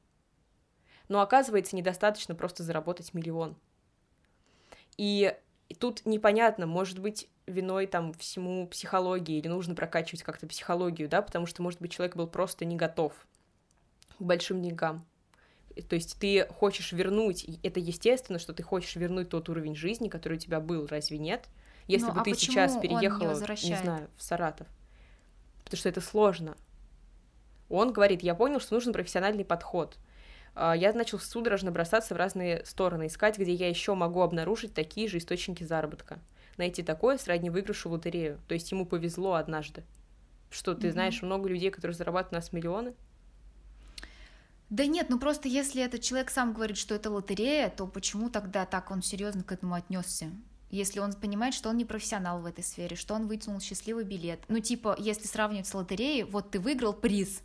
Но оказывается, недостаточно просто заработать миллион. И тут непонятно, может быть, виной там всему психологии, или нужно прокачивать как-то психологию, да, потому что, может быть, человек был просто не готов к большим деньгам. То есть ты хочешь вернуть, это естественно, что ты хочешь вернуть тот уровень жизни, который у тебя был, разве нет? Если ну, бы а ты сейчас переехала, не знаю, в Саратов. Потому что это сложно. Он говорит, я понял, что нужен профессиональный подход. А, я начал судорожно бросаться в разные стороны, искать, где я еще могу обнаружить такие же источники заработка. Найти такое сродни выигрышу в лотерею. То есть ему повезло однажды. Что, ты mm-hmm. знаешь много людей, которые зарабатывают у нас миллионы? Да нет, ну просто если этот человек сам говорит, что это лотерея, то почему тогда так он серьезно к этому отнесся? Если он понимает, что он не профессионал в этой сфере, что он вытянул счастливый билет. Ну, типа, если сравнивать с лотереей, вот ты выиграл приз.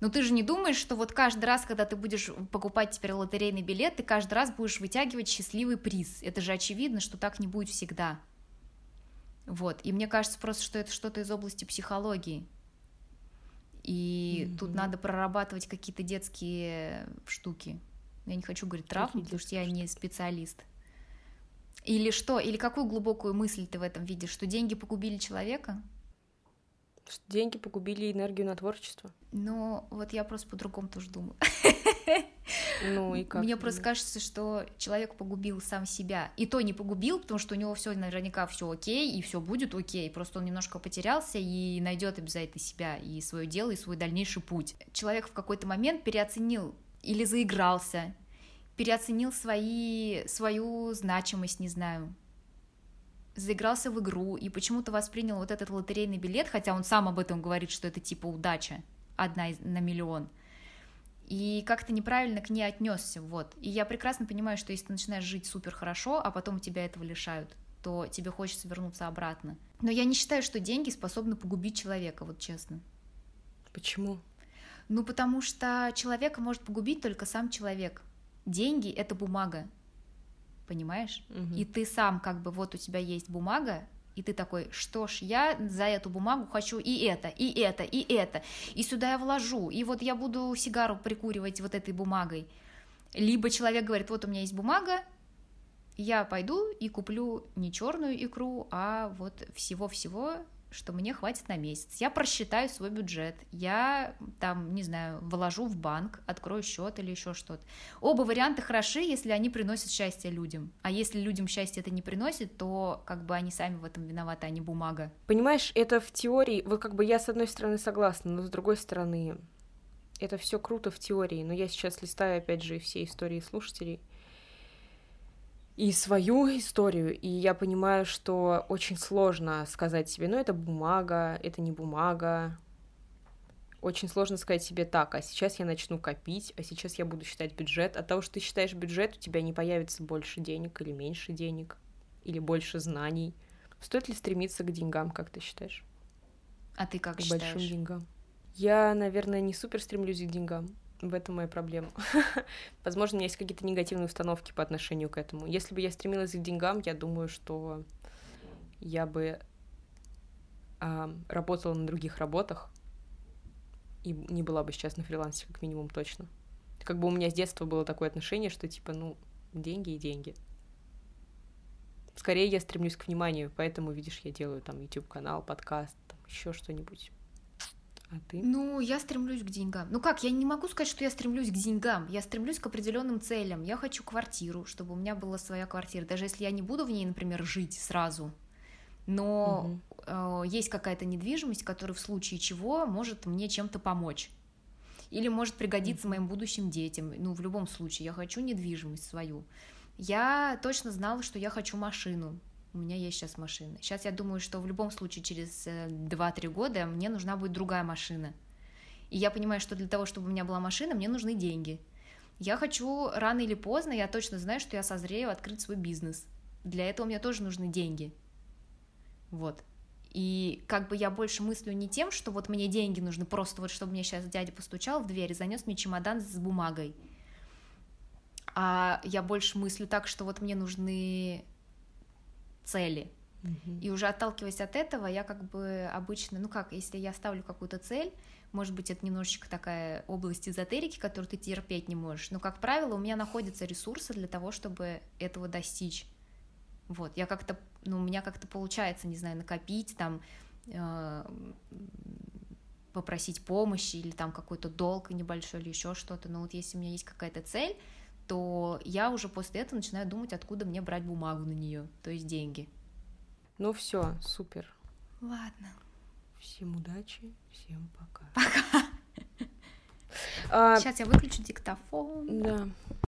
Но ты же не думаешь, что вот каждый раз, когда ты будешь покупать теперь лотерейный билет, ты каждый раз будешь вытягивать счастливый приз. Это же очевидно, что так не будет всегда. Вот. И мне кажется просто, что это что-то из области психологии. И mm-hmm. тут надо прорабатывать какие-то детские штуки. Я не хочу говорить травмы, потому что я не специалист. Или что? Или какую глубокую мысль ты в этом видишь? Что деньги погубили человека? Деньги погубили энергию на творчество. Ну, вот я просто по-другому тоже думаю. Ну и как? Мне просто кажется, что человек погубил сам себя. И то не погубил, потому что у него все наверняка все окей, и все будет окей. Просто он немножко потерялся и найдет обязательно себя и свое дело, и свой дальнейший путь. Человек в какой-то момент переоценил или заигрался, переоценил свои, свою значимость, не знаю, заигрался в игру и почему-то воспринял вот этот лотерейный билет, хотя он сам об этом говорит, что это типа удача, одна из, на миллион – и как-то неправильно к ней отнесся, вот. И я прекрасно понимаю, что если ты начинаешь жить супер хорошо, а потом тебя этого лишают, то тебе хочется вернуться обратно. Но я не считаю, что деньги способны погубить человека, вот честно. Почему? Ну, потому что человека может погубить только сам человек. Деньги — это бумага, понимаешь? Угу. И ты сам как бы, вот у тебя есть бумага, и ты такой, что ж, я за эту бумагу хочу и это, и это, и это, и сюда я вложу, и вот я буду сигару прикуривать вот этой бумагой. Либо человек говорит, вот у меня есть бумага, я пойду и куплю не черную икру, а вот всего-всего что мне хватит на месяц. Я просчитаю свой бюджет, я там, не знаю, вложу в банк, открою счет или еще что-то. Оба варианта хороши, если они приносят счастье людям. А если людям счастье это не приносит, то как бы они сами в этом виноваты, а не бумага. Понимаешь, это в теории, вот как бы я с одной стороны согласна, но с другой стороны, это все круто в теории, но я сейчас листаю опять же все истории слушателей, и свою историю, и я понимаю, что очень сложно сказать себе, ну это бумага, это не бумага. Очень сложно сказать себе так, а сейчас я начну копить, а сейчас я буду считать бюджет. От того, что ты считаешь бюджет, у тебя не появится больше денег или меньше денег, или больше знаний. Стоит ли стремиться к деньгам, как ты считаешь? А ты как к считаешь? большим деньгам. Я, наверное, не супер стремлюсь к деньгам. В этом моя проблема. [LAUGHS] Возможно, у меня есть какие-то негативные установки по отношению к этому. Если бы я стремилась к деньгам, я думаю, что я бы э, работала на других работах и не была бы сейчас на фрилансе, как минимум, точно. Как бы у меня с детства было такое отношение, что типа, ну, деньги и деньги. Скорее я стремлюсь к вниманию, поэтому, видишь, я делаю там YouTube канал, подкаст, там еще что-нибудь. А ты? Ну, я стремлюсь к деньгам. Ну как, я не могу сказать, что я стремлюсь к деньгам. Я стремлюсь к определенным целям. Я хочу квартиру, чтобы у меня была своя квартира. Даже если я не буду в ней, например, жить сразу. Но угу. э, есть какая-то недвижимость, которая в случае чего может мне чем-то помочь. Или может пригодиться моим будущим детям. Ну, в любом случае, я хочу недвижимость свою. Я точно знала, что я хочу машину. У меня есть сейчас машина. Сейчас я думаю, что в любом случае через 2-3 э, года мне нужна будет другая машина. И я понимаю, что для того, чтобы у меня была машина, мне нужны деньги. Я хочу рано или поздно, я точно знаю, что я созрею открыть свой бизнес. Для этого мне тоже нужны деньги. Вот. И как бы я больше мыслю не тем, что вот мне деньги нужны, просто вот чтобы мне сейчас дядя постучал в дверь и занес мне чемодан с бумагой. А я больше мыслю так, что вот мне нужны цели. И уже отталкиваясь от этого, я как бы обычно, ну как, если я ставлю какую-то цель, может быть, это немножечко такая область эзотерики, которую ты терпеть не можешь, но, как правило, у меня находятся ресурсы для того, чтобы этого достичь. Вот, я как-то, ну, у меня как-то получается, не знаю, накопить, там, э, попросить помощи или там какой-то долг небольшой или еще что-то, но вот если у меня есть какая-то цель, то я уже после этого начинаю думать, откуда мне брать бумагу на нее, то есть деньги. Ну все, супер. Ладно. Всем удачи, всем пока. Пока. Сейчас я выключу диктофон. Да.